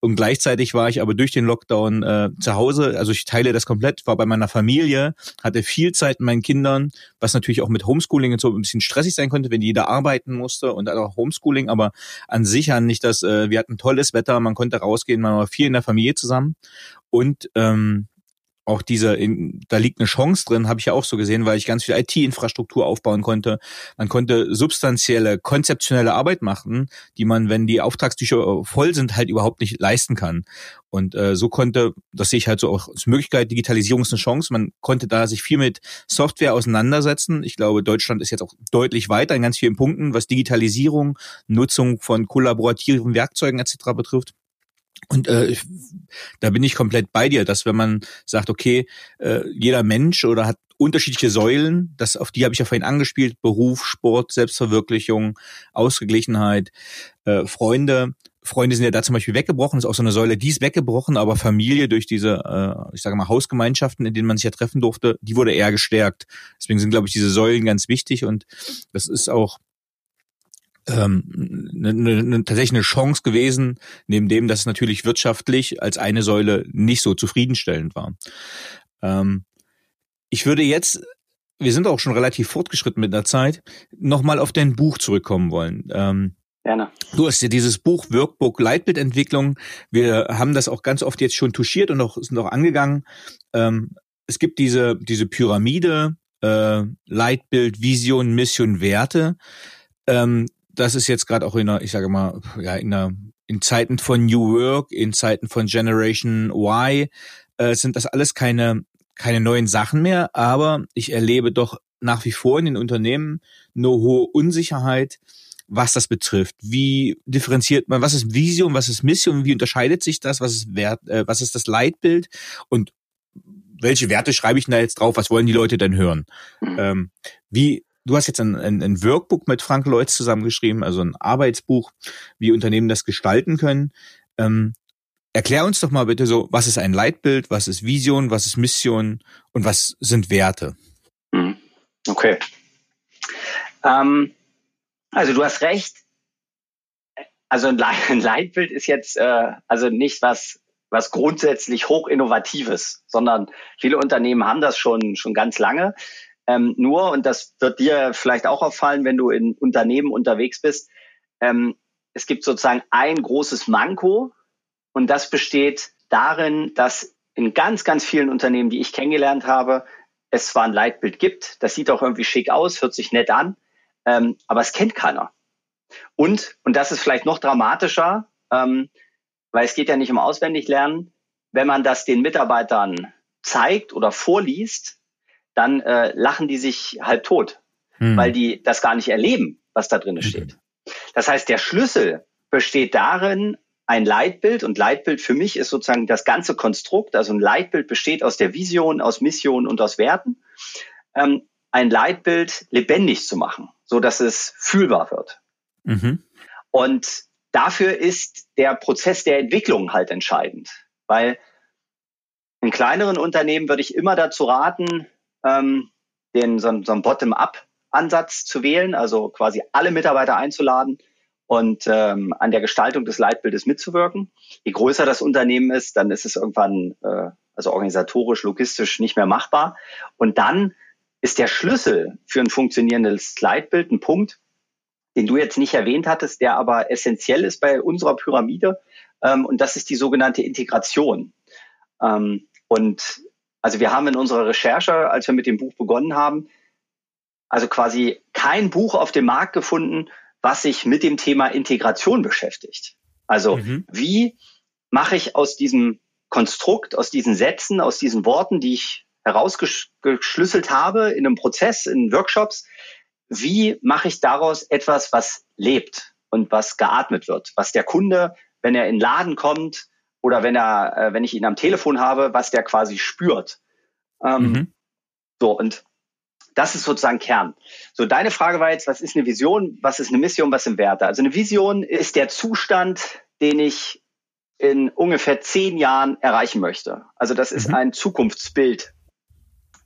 Und gleichzeitig war ich aber durch den Lockdown äh, zu Hause, also ich teile das komplett, war bei meiner Familie, hatte viel Zeit mit meinen Kindern, was natürlich auch mit Homeschooling und so ein bisschen stressig sein konnte, wenn jeder arbeiten musste und auch Homeschooling, aber an sich an nicht das, äh, wir hatten tolles Wetter, man konnte rausgehen, man war viel in der Familie zusammen. Und ähm, auch diese, da liegt eine Chance drin, habe ich ja auch so gesehen, weil ich ganz viel IT-Infrastruktur aufbauen konnte. Man konnte substanzielle, konzeptionelle Arbeit machen, die man, wenn die Auftragstücher voll sind, halt überhaupt nicht leisten kann. Und äh, so konnte, das sehe ich halt so auch als Möglichkeit, Digitalisierung ist eine Chance. Man konnte da sich viel mit Software auseinandersetzen. Ich glaube, Deutschland ist jetzt auch deutlich weiter in ganz vielen Punkten, was Digitalisierung, Nutzung von kollaborativen Werkzeugen etc. betrifft. Und äh, da bin ich komplett bei dir, dass wenn man sagt, okay, äh, jeder Mensch oder hat unterschiedliche Säulen, das auf die habe ich ja vorhin angespielt, Beruf, Sport, Selbstverwirklichung, Ausgeglichenheit, äh, Freunde. Freunde sind ja da zum Beispiel weggebrochen, ist auch so eine Säule, die ist weggebrochen, aber Familie durch diese, äh, ich sage mal, Hausgemeinschaften, in denen man sich ja treffen durfte, die wurde eher gestärkt. Deswegen sind, glaube ich, diese Säulen ganz wichtig und das ist auch ähm, ne, ne, ne, tatsächlich eine Chance gewesen, neben dem, dass es natürlich wirtschaftlich als eine Säule nicht so zufriedenstellend war. Ähm, ich würde jetzt, wir sind auch schon relativ fortgeschritten mit der Zeit, nochmal auf dein Buch zurückkommen wollen. Ähm, Gerne. Du hast ja dieses Buch Workbook Leitbildentwicklung. Wir haben das auch ganz oft jetzt schon touchiert und auch, sind auch angegangen. Ähm, es gibt diese, diese Pyramide, äh, Leitbild, Vision, Mission, Werte. Ähm, das ist jetzt gerade auch in einer, ich sage mal, ja, in einer, in Zeiten von New Work, in Zeiten von Generation Y, äh, sind das alles keine, keine neuen Sachen mehr, aber ich erlebe doch nach wie vor in den Unternehmen eine hohe Unsicherheit, was das betrifft. Wie differenziert man, was ist Vision, was ist Mission, wie unterscheidet sich das, was ist Wert, äh, was ist das Leitbild und welche Werte schreibe ich da jetzt drauf, was wollen die Leute denn hören? Mhm. Ähm, wie, du hast jetzt ein, ein, ein Workbook mit Frank Leutz zusammengeschrieben, also ein Arbeitsbuch, wie Unternehmen das gestalten können. Ähm, erklär uns doch mal bitte so, was ist ein Leitbild, was ist Vision, was ist Mission und was sind Werte? Mhm. Okay. Ähm, also du hast recht. Also ein Leitbild ist jetzt äh, also nicht was was grundsätzlich hoch innovatives, sondern viele Unternehmen haben das schon schon ganz lange. Ähm, nur und das wird dir vielleicht auch auffallen, wenn du in Unternehmen unterwegs bist. Ähm, es gibt sozusagen ein großes Manko und das besteht darin, dass in ganz ganz vielen Unternehmen, die ich kennengelernt habe, es zwar ein Leitbild gibt, das sieht auch irgendwie schick aus, hört sich nett an, ähm, aber es kennt keiner. Und, und das ist vielleicht noch dramatischer, ähm, weil es geht ja nicht um Auswendiglernen, wenn man das den Mitarbeitern zeigt oder vorliest, dann äh, lachen die sich halb tot, hm. weil die das gar nicht erleben, was da drin mhm. steht. Das heißt, der Schlüssel besteht darin, ein Leitbild und Leitbild für mich ist sozusagen das ganze Konstrukt. Also ein Leitbild besteht aus der Vision, aus Mission und aus Werten. Ähm, ein Leitbild lebendig zu machen, so dass es fühlbar wird. Mhm. Und dafür ist der Prozess der Entwicklung halt entscheidend, weil in kleineren Unternehmen würde ich immer dazu raten, ähm, den so, so einen Bottom-up-Ansatz zu wählen, also quasi alle Mitarbeiter einzuladen und ähm, an der Gestaltung des Leitbildes mitzuwirken. Je größer das Unternehmen ist, dann ist es irgendwann äh, also organisatorisch, logistisch nicht mehr machbar. Und dann ist der Schlüssel für ein funktionierendes Leitbild ein Punkt, den du jetzt nicht erwähnt hattest, der aber essentiell ist bei unserer Pyramide. Ähm, und das ist die sogenannte Integration. Ähm, und also wir haben in unserer Recherche, als wir mit dem Buch begonnen haben, also quasi kein Buch auf dem Markt gefunden, was sich mit dem Thema Integration beschäftigt. Also mhm. wie mache ich aus diesem Konstrukt, aus diesen Sätzen, aus diesen Worten, die ich herausgeschlüsselt habe in einem Prozess, in Workshops, wie mache ich daraus etwas, was lebt und was geatmet wird, was der Kunde, wenn er in den Laden kommt oder wenn er, äh, wenn ich ihn am Telefon habe, was der quasi spürt. Ähm, mhm. So und das ist sozusagen Kern. So, deine Frage war jetzt, was ist eine Vision, was ist eine Mission, was sind Werte? Also eine Vision ist der Zustand, den ich in ungefähr zehn Jahren erreichen möchte. Also das ist mhm. ein Zukunftsbild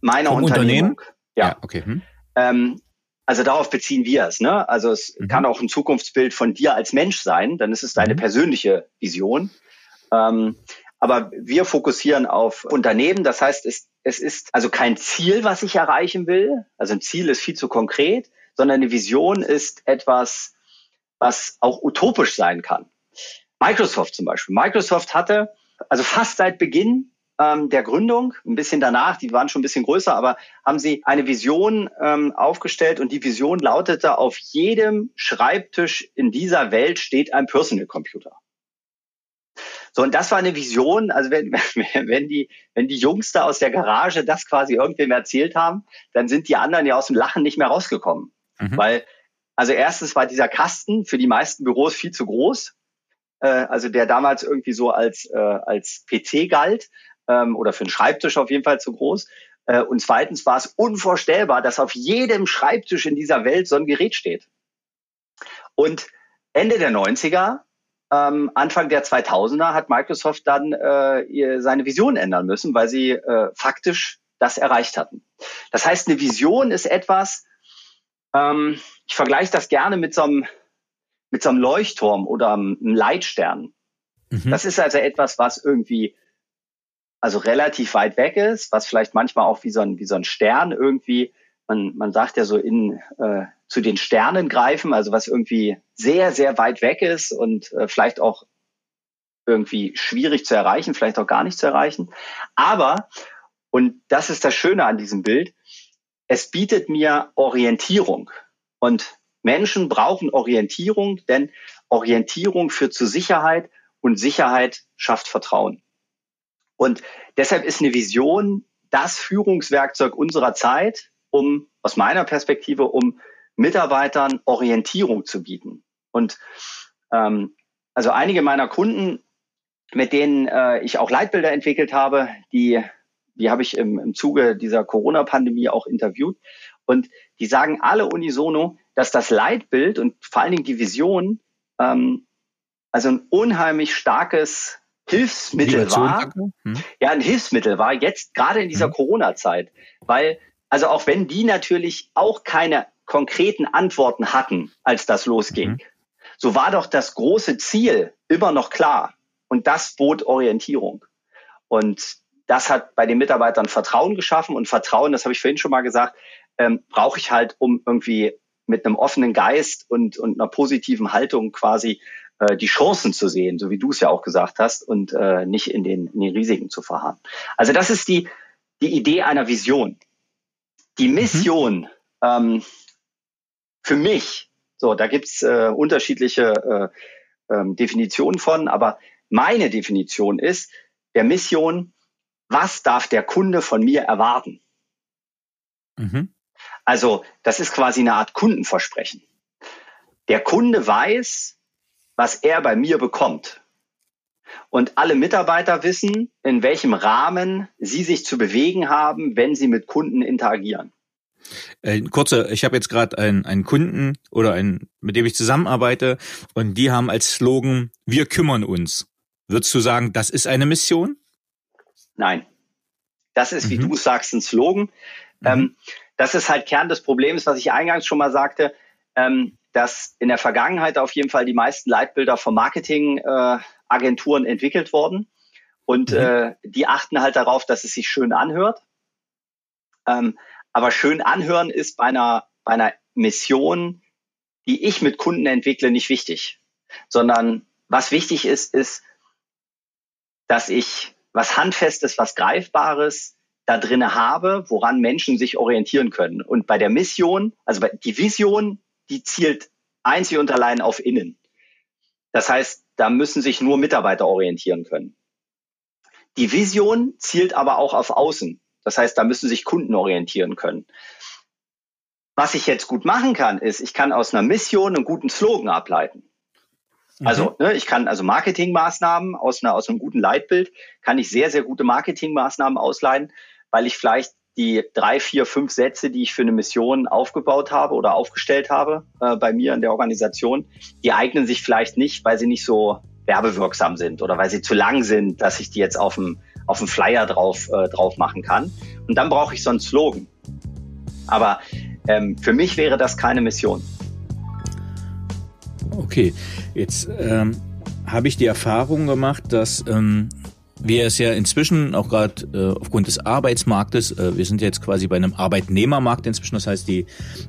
meiner Vom Unternehmung. Ja. ja, okay. Hm. Ähm, also darauf beziehen wir es. Ne? Also es mhm. kann auch ein Zukunftsbild von dir als Mensch sein, dann ist es deine mhm. persönliche Vision. Ähm, aber wir fokussieren auf Unternehmen. Das heißt, es, es ist also kein Ziel, was ich erreichen will. Also ein Ziel ist viel zu konkret, sondern eine Vision ist etwas, was auch utopisch sein kann. Microsoft zum Beispiel. Microsoft hatte also fast seit Beginn ähm, der Gründung, ein bisschen danach, die waren schon ein bisschen größer, aber haben sie eine Vision ähm, aufgestellt und die Vision lautete, auf jedem Schreibtisch in dieser Welt steht ein Personal Computer. So, und das war eine Vision, also wenn, wenn, die, wenn die Jungs da aus der Garage das quasi irgendwem erzählt haben, dann sind die anderen ja aus dem Lachen nicht mehr rausgekommen. Mhm. Weil, also erstens war dieser Kasten für die meisten Büros viel zu groß, äh, also der damals irgendwie so als, äh, als PC galt ähm, oder für einen Schreibtisch auf jeden Fall zu groß. Äh, und zweitens war es unvorstellbar, dass auf jedem Schreibtisch in dieser Welt so ein Gerät steht. Und Ende der 90er, ähm, Anfang der 2000er hat Microsoft dann äh, seine Vision ändern müssen, weil sie äh, faktisch das erreicht hatten. Das heißt, eine Vision ist etwas, ähm, ich vergleiche das gerne mit so einem mit so einem Leuchtturm oder einem Leitstern. Mhm. Das ist also etwas, was irgendwie also relativ weit weg ist, was vielleicht manchmal auch wie so ein, wie so ein Stern irgendwie, man, man sagt ja so in äh, zu den Sternen greifen, also was irgendwie sehr, sehr weit weg ist und äh, vielleicht auch irgendwie schwierig zu erreichen, vielleicht auch gar nicht zu erreichen. Aber, und das ist das Schöne an diesem Bild, es bietet mir Orientierung. Und Menschen brauchen Orientierung, denn Orientierung führt zu Sicherheit und Sicherheit schafft Vertrauen. Und deshalb ist eine Vision das Führungswerkzeug unserer Zeit, um aus meiner Perspektive, um Mitarbeitern Orientierung zu bieten. Und ähm, also einige meiner Kunden, mit denen äh, ich auch Leitbilder entwickelt habe, die, die habe ich im, im Zuge dieser Corona-Pandemie auch interviewt. Und die sagen alle unisono, dass das Leitbild und vor allen Dingen die Vision ähm, also ein unheimlich starkes Hilfsmittel war. Hm. Ja, ein Hilfsmittel war jetzt gerade in dieser hm. Corona-Zeit, weil also auch wenn die natürlich auch keine konkreten Antworten hatten, als das losging, hm. so war doch das große Ziel immer noch klar und das bot Orientierung. Und das hat bei den Mitarbeitern Vertrauen geschaffen und Vertrauen, das habe ich vorhin schon mal gesagt, ähm, brauche ich halt, um irgendwie mit einem offenen Geist und, und einer positiven Haltung quasi äh, die Chancen zu sehen, so wie du es ja auch gesagt hast, und äh, nicht in den, in den Risiken zu verharren. Also das ist die, die Idee einer Vision. Die mhm. Mission mhm. ähm, für mich, so, da gibt's äh, unterschiedliche äh, äh, Definitionen von, aber meine Definition ist der Mission, was darf der Kunde von mir erwarten? Mhm. Also das ist quasi eine Art Kundenversprechen. Der Kunde weiß, was er bei mir bekommt. Und alle Mitarbeiter wissen, in welchem Rahmen sie sich zu bewegen haben, wenn sie mit Kunden interagieren. Äh, kurze, ich habe jetzt gerade einen, einen Kunden oder einen, mit dem ich zusammenarbeite und die haben als Slogan, wir kümmern uns. Würdest du sagen, das ist eine Mission? Nein. Das ist, wie mhm. du sagst, ein Slogan. Mhm. Ähm, das ist halt Kern des Problems, was ich eingangs schon mal sagte. Ähm, dass in der Vergangenheit auf jeden Fall die meisten Leitbilder von Marketingagenturen äh, entwickelt wurden. Und mhm. äh, die achten halt darauf, dass es sich schön anhört. Ähm, aber schön anhören ist bei einer, bei einer Mission, die ich mit Kunden entwickle, nicht wichtig. Sondern was wichtig ist, ist, dass ich was Handfestes, was Greifbares da drinne habe, woran Menschen sich orientieren können. Und bei der Mission, also die Vision die zielt einzig und allein auf innen. Das heißt, da müssen sich nur Mitarbeiter orientieren können. Die Vision zielt aber auch auf außen. Das heißt, da müssen sich Kunden orientieren können. Was ich jetzt gut machen kann, ist, ich kann aus einer Mission einen guten Slogan ableiten. Mhm. Also ne, ich kann also Marketingmaßnahmen aus, einer, aus einem guten Leitbild, kann ich sehr, sehr gute Marketingmaßnahmen ausleiten, weil ich vielleicht die drei, vier, fünf Sätze, die ich für eine Mission aufgebaut habe oder aufgestellt habe äh, bei mir in der Organisation, die eignen sich vielleicht nicht, weil sie nicht so werbewirksam sind oder weil sie zu lang sind, dass ich die jetzt auf dem, auf dem Flyer drauf, äh, drauf machen kann. Und dann brauche ich so einen Slogan. Aber ähm, für mich wäre das keine Mission. Okay, jetzt ähm, habe ich die Erfahrung gemacht, dass ähm, wir es ja inzwischen auch gerade äh, aufgrund des Arbeitsmarktes, äh, wir sind jetzt quasi bei einem Arbeitnehmermarkt inzwischen, das heißt, die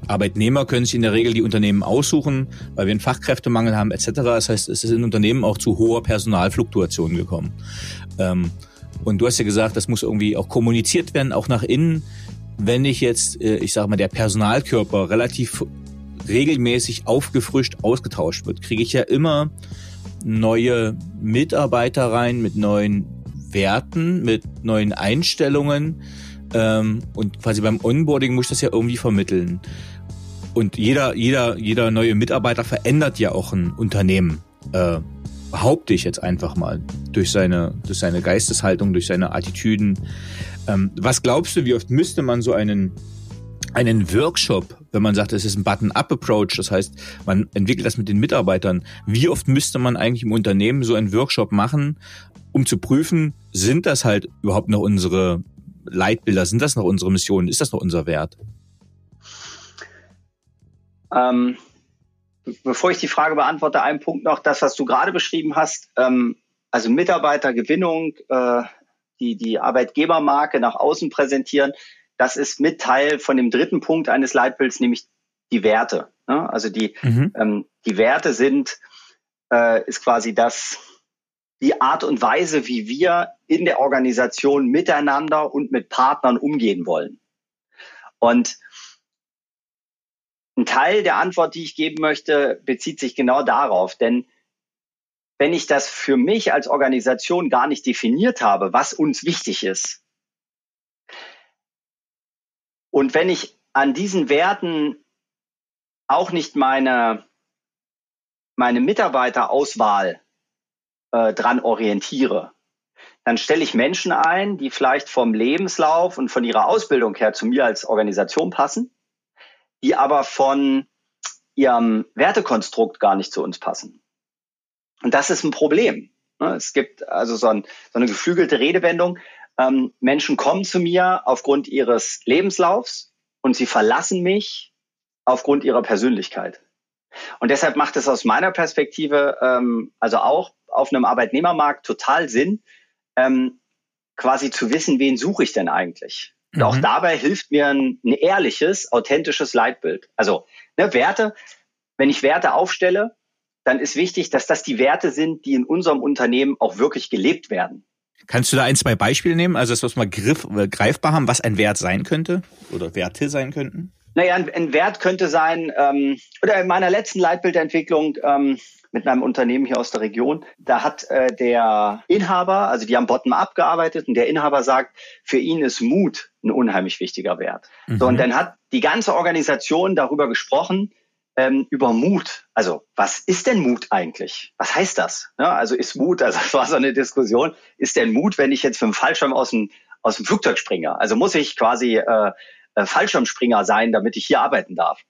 Arbeitnehmer können sich in der Regel die Unternehmen aussuchen, weil wir einen Fachkräftemangel haben etc. Das heißt, es ist in Unternehmen auch zu hoher Personalfluktuation gekommen. Ähm, und du hast ja gesagt, das muss irgendwie auch kommuniziert werden, auch nach innen. Wenn ich jetzt, äh, ich sage mal, der Personalkörper relativ regelmäßig aufgefrischt, ausgetauscht wird, kriege ich ja immer neue Mitarbeiter rein mit neuen Werten, mit neuen Einstellungen. Ähm, und quasi beim Onboarding muss ich das ja irgendwie vermitteln. Und jeder, jeder, jeder neue Mitarbeiter verändert ja auch ein Unternehmen. Behaupte ich jetzt einfach mal durch seine, durch seine Geisteshaltung, durch seine Attitüden. Ähm, was glaubst du, wie oft müsste man so einen einen Workshop, wenn man sagt, es ist ein Button-up-Approach, das heißt, man entwickelt das mit den Mitarbeitern. Wie oft müsste man eigentlich im Unternehmen so einen Workshop machen, um zu prüfen, sind das halt überhaupt noch unsere Leitbilder, sind das noch unsere Missionen, ist das noch unser Wert? Ähm, bevor ich die Frage beantworte, ein Punkt noch, das, was du gerade beschrieben hast, ähm, also Mitarbeitergewinnung, äh, die, die Arbeitgebermarke nach außen präsentieren, das ist mit Teil von dem dritten Punkt eines Leitbilds, nämlich die Werte. Ne? Also die, mhm. ähm, die Werte sind, äh, ist quasi das, die Art und Weise, wie wir in der Organisation miteinander und mit Partnern umgehen wollen. Und ein Teil der Antwort, die ich geben möchte, bezieht sich genau darauf. Denn wenn ich das für mich als Organisation gar nicht definiert habe, was uns wichtig ist, und wenn ich an diesen Werten auch nicht meine, meine Mitarbeiterauswahl äh, dran orientiere, dann stelle ich Menschen ein, die vielleicht vom Lebenslauf und von ihrer Ausbildung her zu mir als Organisation passen, die aber von ihrem Wertekonstrukt gar nicht zu uns passen. Und das ist ein Problem. Ne? Es gibt also so, ein, so eine geflügelte Redewendung. Ähm, Menschen kommen zu mir aufgrund ihres Lebenslaufs und sie verlassen mich aufgrund ihrer Persönlichkeit. Und deshalb macht es aus meiner Perspektive ähm, also auch auf einem Arbeitnehmermarkt total Sinn, ähm, quasi zu wissen, wen suche ich denn eigentlich. Und mhm. auch dabei hilft mir ein, ein, ehrliches, authentisches Leitbild. Also ne, Werte, wenn ich Werte aufstelle, dann ist wichtig, dass das die Werte sind, die in unserem Unternehmen auch wirklich gelebt werden. Kannst du da ein, zwei Beispiele nehmen, also dass wir es mal griff, äh, greifbar haben, was ein Wert sein könnte oder Werte sein könnten? Naja, ein, ein Wert könnte sein, ähm, oder in meiner letzten Leitbildentwicklung ähm, mit einem Unternehmen hier aus der Region, da hat äh, der Inhaber, also die haben bottom-up gearbeitet und der Inhaber sagt, für ihn ist Mut ein unheimlich wichtiger Wert. Mhm. So, und dann hat die ganze Organisation darüber gesprochen, ähm, über Mut. Also was ist denn Mut eigentlich? Was heißt das? Ja, also ist Mut, also das war so eine Diskussion, ist denn Mut, wenn ich jetzt mit dem Fallschirm aus dem, aus dem Flugzeug springe? Also muss ich quasi äh, äh, Fallschirmspringer sein, damit ich hier arbeiten darf.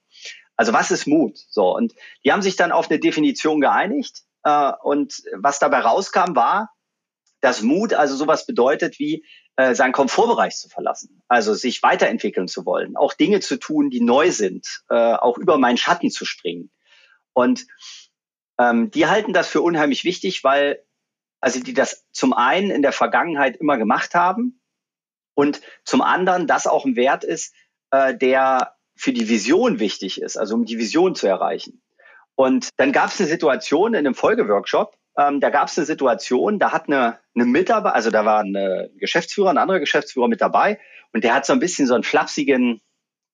Also was ist Mut? So und die haben sich dann auf eine Definition geeinigt äh, und was dabei rauskam war, dass Mut also sowas bedeutet wie äh, seinen Komfortbereich zu verlassen, also sich weiterentwickeln zu wollen, auch Dinge zu tun, die neu sind, äh, auch über meinen Schatten zu springen. Und ähm, die halten das für unheimlich wichtig, weil also die das zum einen in der Vergangenheit immer gemacht haben und zum anderen das auch ein Wert ist, äh, der für die Vision wichtig ist, also um die Vision zu erreichen. Und dann gab es eine Situation in einem Folgeworkshop, ähm, da gab es eine Situation, da hat eine, eine Mitarbeiter, also da war ein Geschäftsführer, ein anderer Geschäftsführer mit dabei und der hat so ein bisschen so einen flapsigen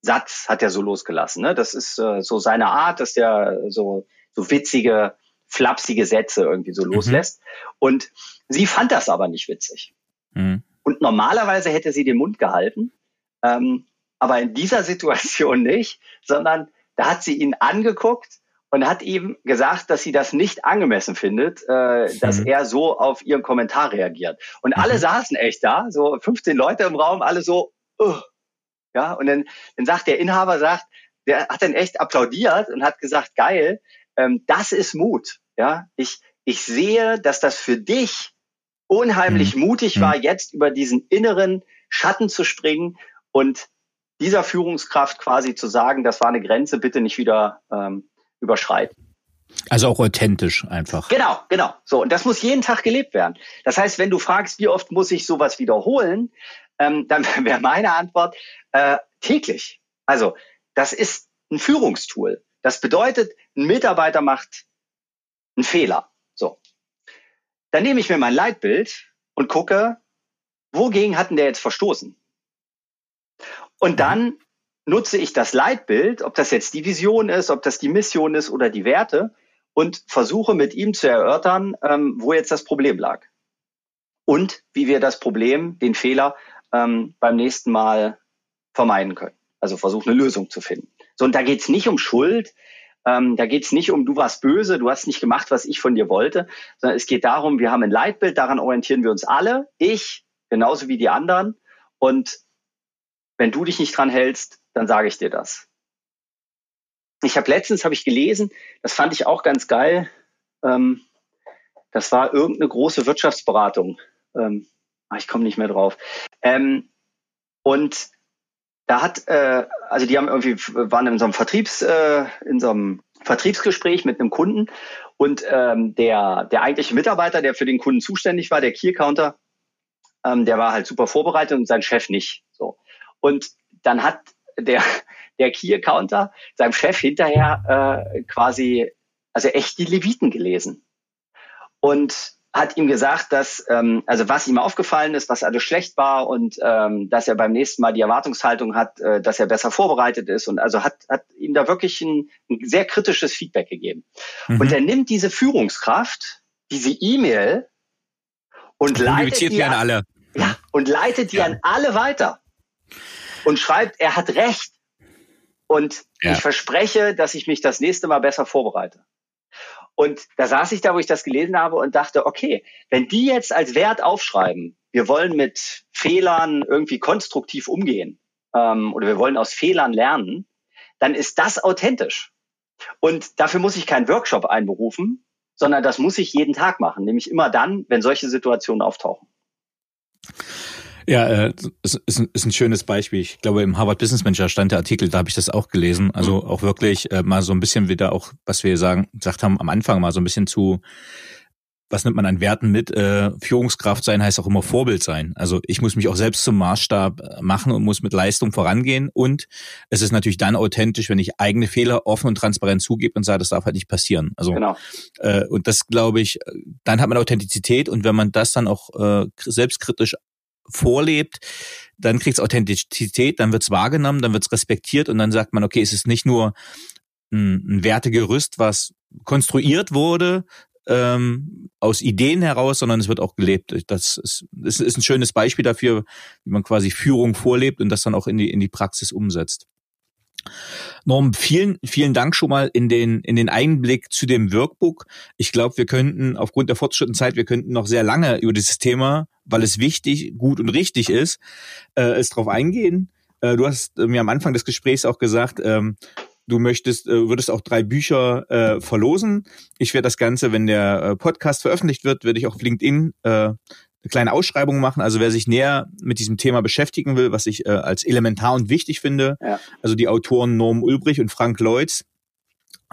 Satz hat er so losgelassen. Ne? Das ist äh, so seine Art, dass der so, so witzige, flapsige Sätze irgendwie so mhm. loslässt. Und sie fand das aber nicht witzig. Und normalerweise hätte sie den Mund gehalten, ähm, aber in dieser Situation nicht, sondern da hat sie ihn angeguckt und hat ihm gesagt, dass sie das nicht angemessen findet, äh, dass mhm. er so auf ihren Kommentar reagiert. Und alle mhm. saßen echt da, so 15 Leute im Raum, alle so, uh, ja, und dann, dann sagt der Inhaber, sagt, der hat dann echt applaudiert und hat gesagt, geil, ähm, das ist Mut, ja, ich, ich sehe, dass das für dich unheimlich mhm. mutig mhm. war, jetzt über diesen inneren Schatten zu springen und dieser Führungskraft quasi zu sagen, das war eine Grenze, bitte nicht wieder ähm, überschreiten. Also auch authentisch einfach. Genau, genau. So, und das muss jeden Tag gelebt werden. Das heißt, wenn du fragst, wie oft muss ich sowas wiederholen, ähm, dann wäre meine Antwort äh, täglich. Also, das ist ein Führungstool. Das bedeutet, ein Mitarbeiter macht einen Fehler. Dann nehme ich mir mein Leitbild und gucke, wogegen hatten der jetzt verstoßen? Und mhm. dann nutze ich das Leitbild, ob das jetzt die Vision ist, ob das die Mission ist oder die Werte und versuche mit ihm zu erörtern, ähm, wo jetzt das Problem lag. Und wie wir das Problem, den Fehler ähm, beim nächsten Mal vermeiden können. Also versuche eine Lösung zu finden. So, und da geht es nicht um Schuld, ähm, da geht es nicht um, du warst böse, du hast nicht gemacht, was ich von dir wollte, sondern es geht darum, wir haben ein Leitbild, daran orientieren wir uns alle, ich genauso wie die anderen. Und wenn du dich nicht dran hältst, dann sage ich dir das. Ich habe letztens habe ich gelesen, das fand ich auch ganz geil. Ähm, das war irgendeine große Wirtschaftsberatung. Ähm, ah, ich komme nicht mehr drauf. Ähm, und da hat, äh, also die haben irgendwie, waren in so einem Vertriebs, äh, in so einem Vertriebsgespräch mit einem Kunden und ähm, der, der eigentliche Mitarbeiter, der für den Kunden zuständig war, der Key Counter, ähm, der war halt super vorbereitet und sein Chef nicht. So. Und dann hat der, der Key Accounter seinem Chef hinterher äh, quasi, also echt die Leviten gelesen. Und hat ihm gesagt, dass, ähm, also was ihm aufgefallen ist, was alles schlecht war und ähm, dass er beim nächsten Mal die Erwartungshaltung hat, äh, dass er besser vorbereitet ist und also hat, hat ihm da wirklich ein, ein sehr kritisches Feedback gegeben. Mhm. Und er nimmt diese Führungskraft, diese E-Mail und leitet die an, alle. Ja, und leitet die ja. an alle weiter und schreibt, er hat recht. Und ja. ich verspreche, dass ich mich das nächste Mal besser vorbereite. Und da saß ich da, wo ich das gelesen habe und dachte, okay, wenn die jetzt als Wert aufschreiben, wir wollen mit Fehlern irgendwie konstruktiv umgehen ähm, oder wir wollen aus Fehlern lernen, dann ist das authentisch. Und dafür muss ich keinen Workshop einberufen, sondern das muss ich jeden Tag machen, nämlich immer dann, wenn solche Situationen auftauchen. Ja, äh, ist, ist, ist ein schönes Beispiel. Ich glaube, im Harvard Business Manager stand der Artikel, da habe ich das auch gelesen. Also mhm. auch wirklich äh, mal so ein bisschen wieder auch, was wir sagen, gesagt haben am Anfang, mal so ein bisschen zu, was nimmt man an Werten mit? Äh, Führungskraft sein heißt auch immer Vorbild sein. Also ich muss mich auch selbst zum Maßstab machen und muss mit Leistung vorangehen. Und es ist natürlich dann authentisch, wenn ich eigene Fehler offen und transparent zugebe und sage, das darf halt nicht passieren. Also genau. äh, und das glaube ich, dann hat man Authentizität und wenn man das dann auch äh, selbstkritisch vorlebt, dann kriegt es Authentizität, dann wird es wahrgenommen, dann wird es respektiert und dann sagt man, okay, es ist nicht nur ein, ein Wertegerüst, was konstruiert wurde, ähm, aus Ideen heraus, sondern es wird auch gelebt. Das ist, das ist ein schönes Beispiel dafür, wie man quasi Führung vorlebt und das dann auch in die, in die Praxis umsetzt. Norm, vielen, vielen Dank schon mal in den, in den Einblick zu dem Workbook. Ich glaube, wir könnten aufgrund der fortgeschrittenen Zeit, wir könnten noch sehr lange über dieses Thema, weil es wichtig, gut und richtig ist, äh, es drauf eingehen. Äh, du hast äh, mir am Anfang des Gesprächs auch gesagt, ähm, du möchtest, äh, würdest auch drei Bücher äh, verlosen. Ich werde das Ganze, wenn der äh, Podcast veröffentlicht wird, werde ich auch auf LinkedIn äh, eine kleine Ausschreibung machen. Also wer sich näher mit diesem Thema beschäftigen will, was ich äh, als elementar und wichtig finde, ja. also die Autoren Norm Ulbrich und Frank Leutz,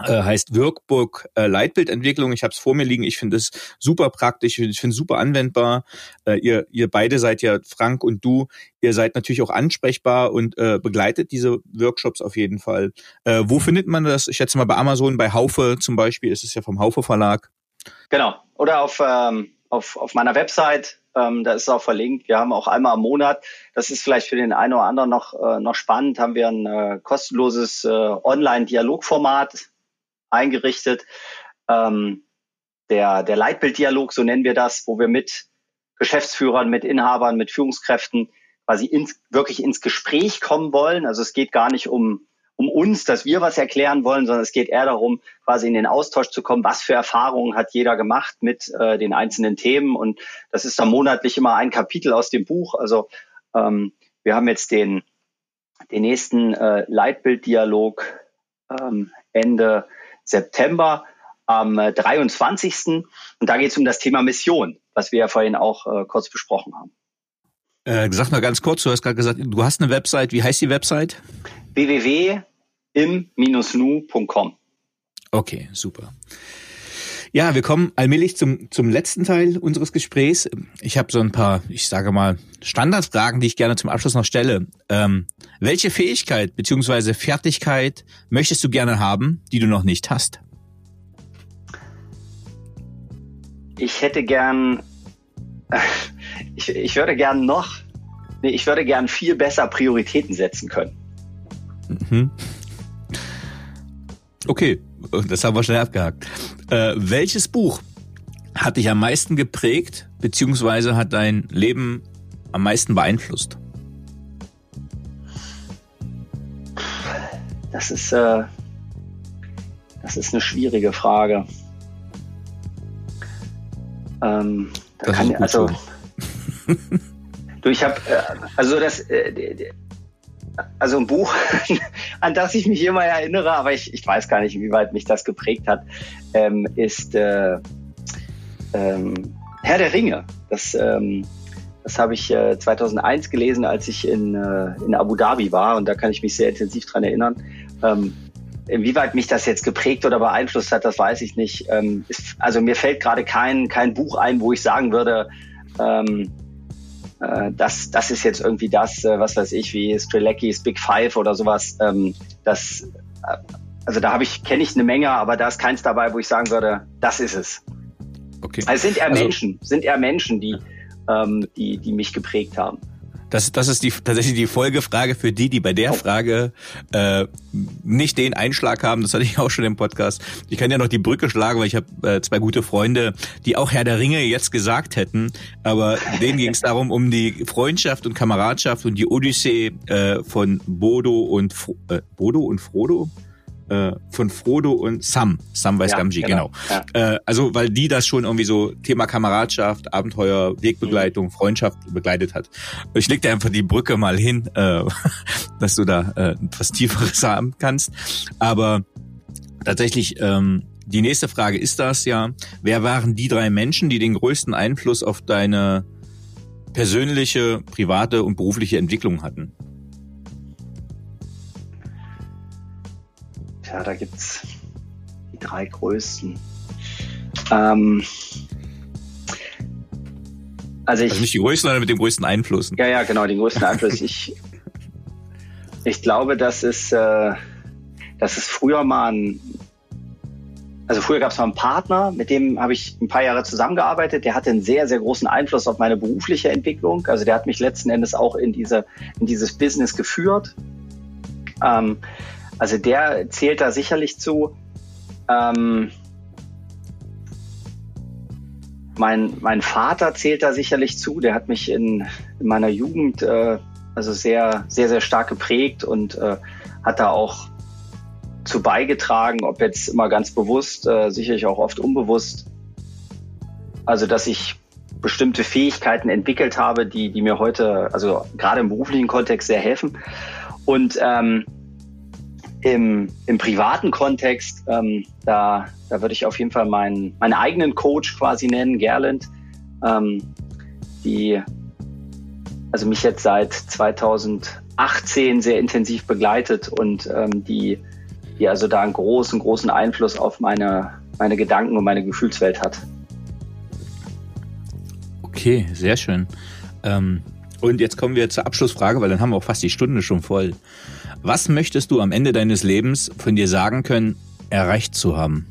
äh, heißt Workbook äh, Leitbildentwicklung. Ich habe es vor mir liegen. Ich finde es super praktisch. Ich finde es super anwendbar. Äh, ihr, ihr beide seid ja, Frank und du, ihr seid natürlich auch ansprechbar und äh, begleitet diese Workshops auf jeden Fall. Äh, wo findet man das? Ich schätze mal bei Amazon, bei Haufe zum Beispiel. Ist es ja vom Haufe Verlag. Genau. Oder auf ähm, auf, auf meiner Website. Ähm, da ist es auch verlinkt. Wir haben auch einmal im Monat, das ist vielleicht für den einen oder anderen noch, äh, noch spannend, haben wir ein äh, kostenloses äh, Online-Dialogformat eingerichtet. Ähm, der, der Leitbilddialog, so nennen wir das, wo wir mit Geschäftsführern, mit Inhabern, mit Führungskräften quasi ins, wirklich ins Gespräch kommen wollen. Also es geht gar nicht um um uns, dass wir was erklären wollen, sondern es geht eher darum, quasi in den Austausch zu kommen, was für Erfahrungen hat jeder gemacht mit äh, den einzelnen Themen. Und das ist dann monatlich immer ein Kapitel aus dem Buch. Also ähm, wir haben jetzt den, den nächsten äh, Leitbilddialog ähm, Ende September am äh, 23. Und da geht es um das Thema Mission, was wir ja vorhin auch äh, kurz besprochen haben. Äh, sag mal ganz kurz, du hast gerade gesagt, du hast eine Website. Wie heißt die Website? www.im-nu.com. Okay, super. Ja, wir kommen allmählich zum, zum letzten Teil unseres Gesprächs. Ich habe so ein paar, ich sage mal, Standardfragen, die ich gerne zum Abschluss noch stelle. Ähm, welche Fähigkeit beziehungsweise Fertigkeit möchtest du gerne haben, die du noch nicht hast? Ich hätte gern ich, ich würde gern noch, nee, ich würde gern viel besser Prioritäten setzen können. Mhm. Okay, das haben wir schnell abgehakt. Äh, welches Buch hat dich am meisten geprägt, beziehungsweise hat dein Leben am meisten beeinflusst? Das ist, äh, das ist eine schwierige Frage. Ähm, da kann, also, du, ich habe, äh, also das, äh, also ein Buch, an das ich mich immer erinnere, aber ich, ich weiß gar nicht, wie weit mich das geprägt hat, ähm, ist äh, ähm, Herr der Ringe. Das, ähm, das habe ich äh, 2001 gelesen, als ich in, in Abu Dhabi war und da kann ich mich sehr intensiv dran erinnern. Inwieweit mich das jetzt geprägt oder beeinflusst hat, das weiß ich nicht. Also mir fällt gerade kein, kein Buch ein, wo ich sagen würde, äh, das, das ist jetzt irgendwie das, äh, was weiß ich, wie Strelecki's Big Five oder sowas. Ähm, das, äh, also da habe ich, kenne ich eine Menge, aber da ist keins dabei, wo ich sagen würde, das ist es. Okay. Also es sind eher also, Menschen, sind eher Menschen, die, ähm, die, die mich geprägt haben. Das, das ist die, tatsächlich die Folgefrage für die, die bei der oh. Frage äh, nicht den Einschlag haben. Das hatte ich auch schon im Podcast. Ich kann ja noch die Brücke schlagen, weil ich habe äh, zwei gute Freunde, die auch Herr der Ringe jetzt gesagt hätten. Aber denen ging es darum, um die Freundschaft und Kameradschaft und die Odyssee äh, von Bodo und äh, Bodo und Frodo äh, von Frodo und Sam. Sam weiß ja, Gamgee, genau. genau. Ja. Äh, also, weil die das schon irgendwie so Thema Kameradschaft, Abenteuer, Wegbegleitung, mhm. Freundschaft begleitet hat. Ich leg dir einfach die Brücke mal hin, äh, dass du da äh, etwas Tieferes haben kannst. Aber tatsächlich, ähm, die nächste Frage ist das ja, wer waren die drei Menschen, die den größten Einfluss auf deine persönliche, private und berufliche Entwicklung hatten? Tja, da gibt's die drei größten. Ähm, also, ich, also nicht die größten, sondern mit dem größten Einfluss. Ja, ja, genau, den größten Einfluss. ich, ich glaube, dass es, äh, dass es früher mal ein, also früher gab es mal einen Partner, mit dem habe ich ein paar Jahre zusammengearbeitet. Der hatte einen sehr, sehr großen Einfluss auf meine berufliche Entwicklung. Also der hat mich letzten Endes auch in diese, in dieses Business geführt. Ähm, also der zählt da sicherlich zu. Ähm, mein, mein Vater zählt da sicherlich zu. Der hat mich in, in meiner Jugend äh, also sehr, sehr, sehr stark geprägt und äh, hat da auch zu beigetragen, ob jetzt immer ganz bewusst, äh, sicherlich auch oft unbewusst. Also, dass ich bestimmte Fähigkeiten entwickelt habe, die, die mir heute, also gerade im beruflichen Kontext sehr helfen. Und ähm, im, im privaten Kontext, ähm, da, da würde ich auf jeden Fall meinen, meinen eigenen Coach quasi nennen, Gerland, ähm, die also mich jetzt seit 2018 sehr intensiv begleitet und ähm, die, die also da einen großen, großen Einfluss auf meine, meine Gedanken und meine Gefühlswelt hat. Okay, sehr schön. Ähm, und jetzt kommen wir zur Abschlussfrage, weil dann haben wir auch fast die Stunde schon voll. Was möchtest du am Ende deines Lebens von dir sagen können, erreicht zu haben?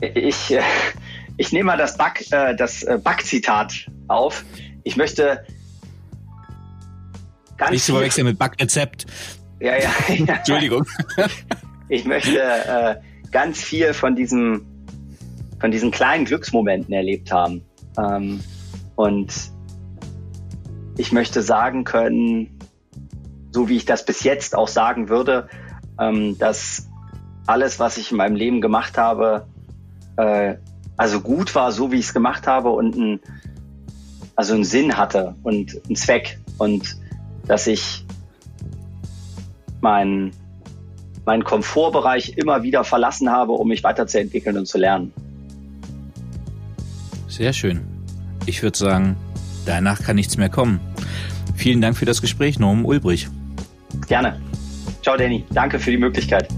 Ich, äh, ich nehme mal das Back, äh, das äh, Back-Zitat auf. Ich möchte ganz Nicht zu verwechseln mit Backrezept. Ja, ja, ja. Entschuldigung. Ich möchte äh, ganz viel von diesem, von diesen kleinen Glücksmomenten erlebt haben. Ähm, und ich möchte sagen können, so wie ich das bis jetzt auch sagen würde, ähm, dass alles, was ich in meinem Leben gemacht habe, äh, also gut war, so wie ich es gemacht habe und ein, also einen Sinn hatte und einen Zweck und dass ich meinen meinen Komfortbereich immer wieder verlassen habe, um mich weiterzuentwickeln und zu lernen. Sehr schön. Ich würde sagen, danach kann nichts mehr kommen. Vielen Dank für das Gespräch, Norman Ulbrich. Gerne. Ciao, Danny. Danke für die Möglichkeit.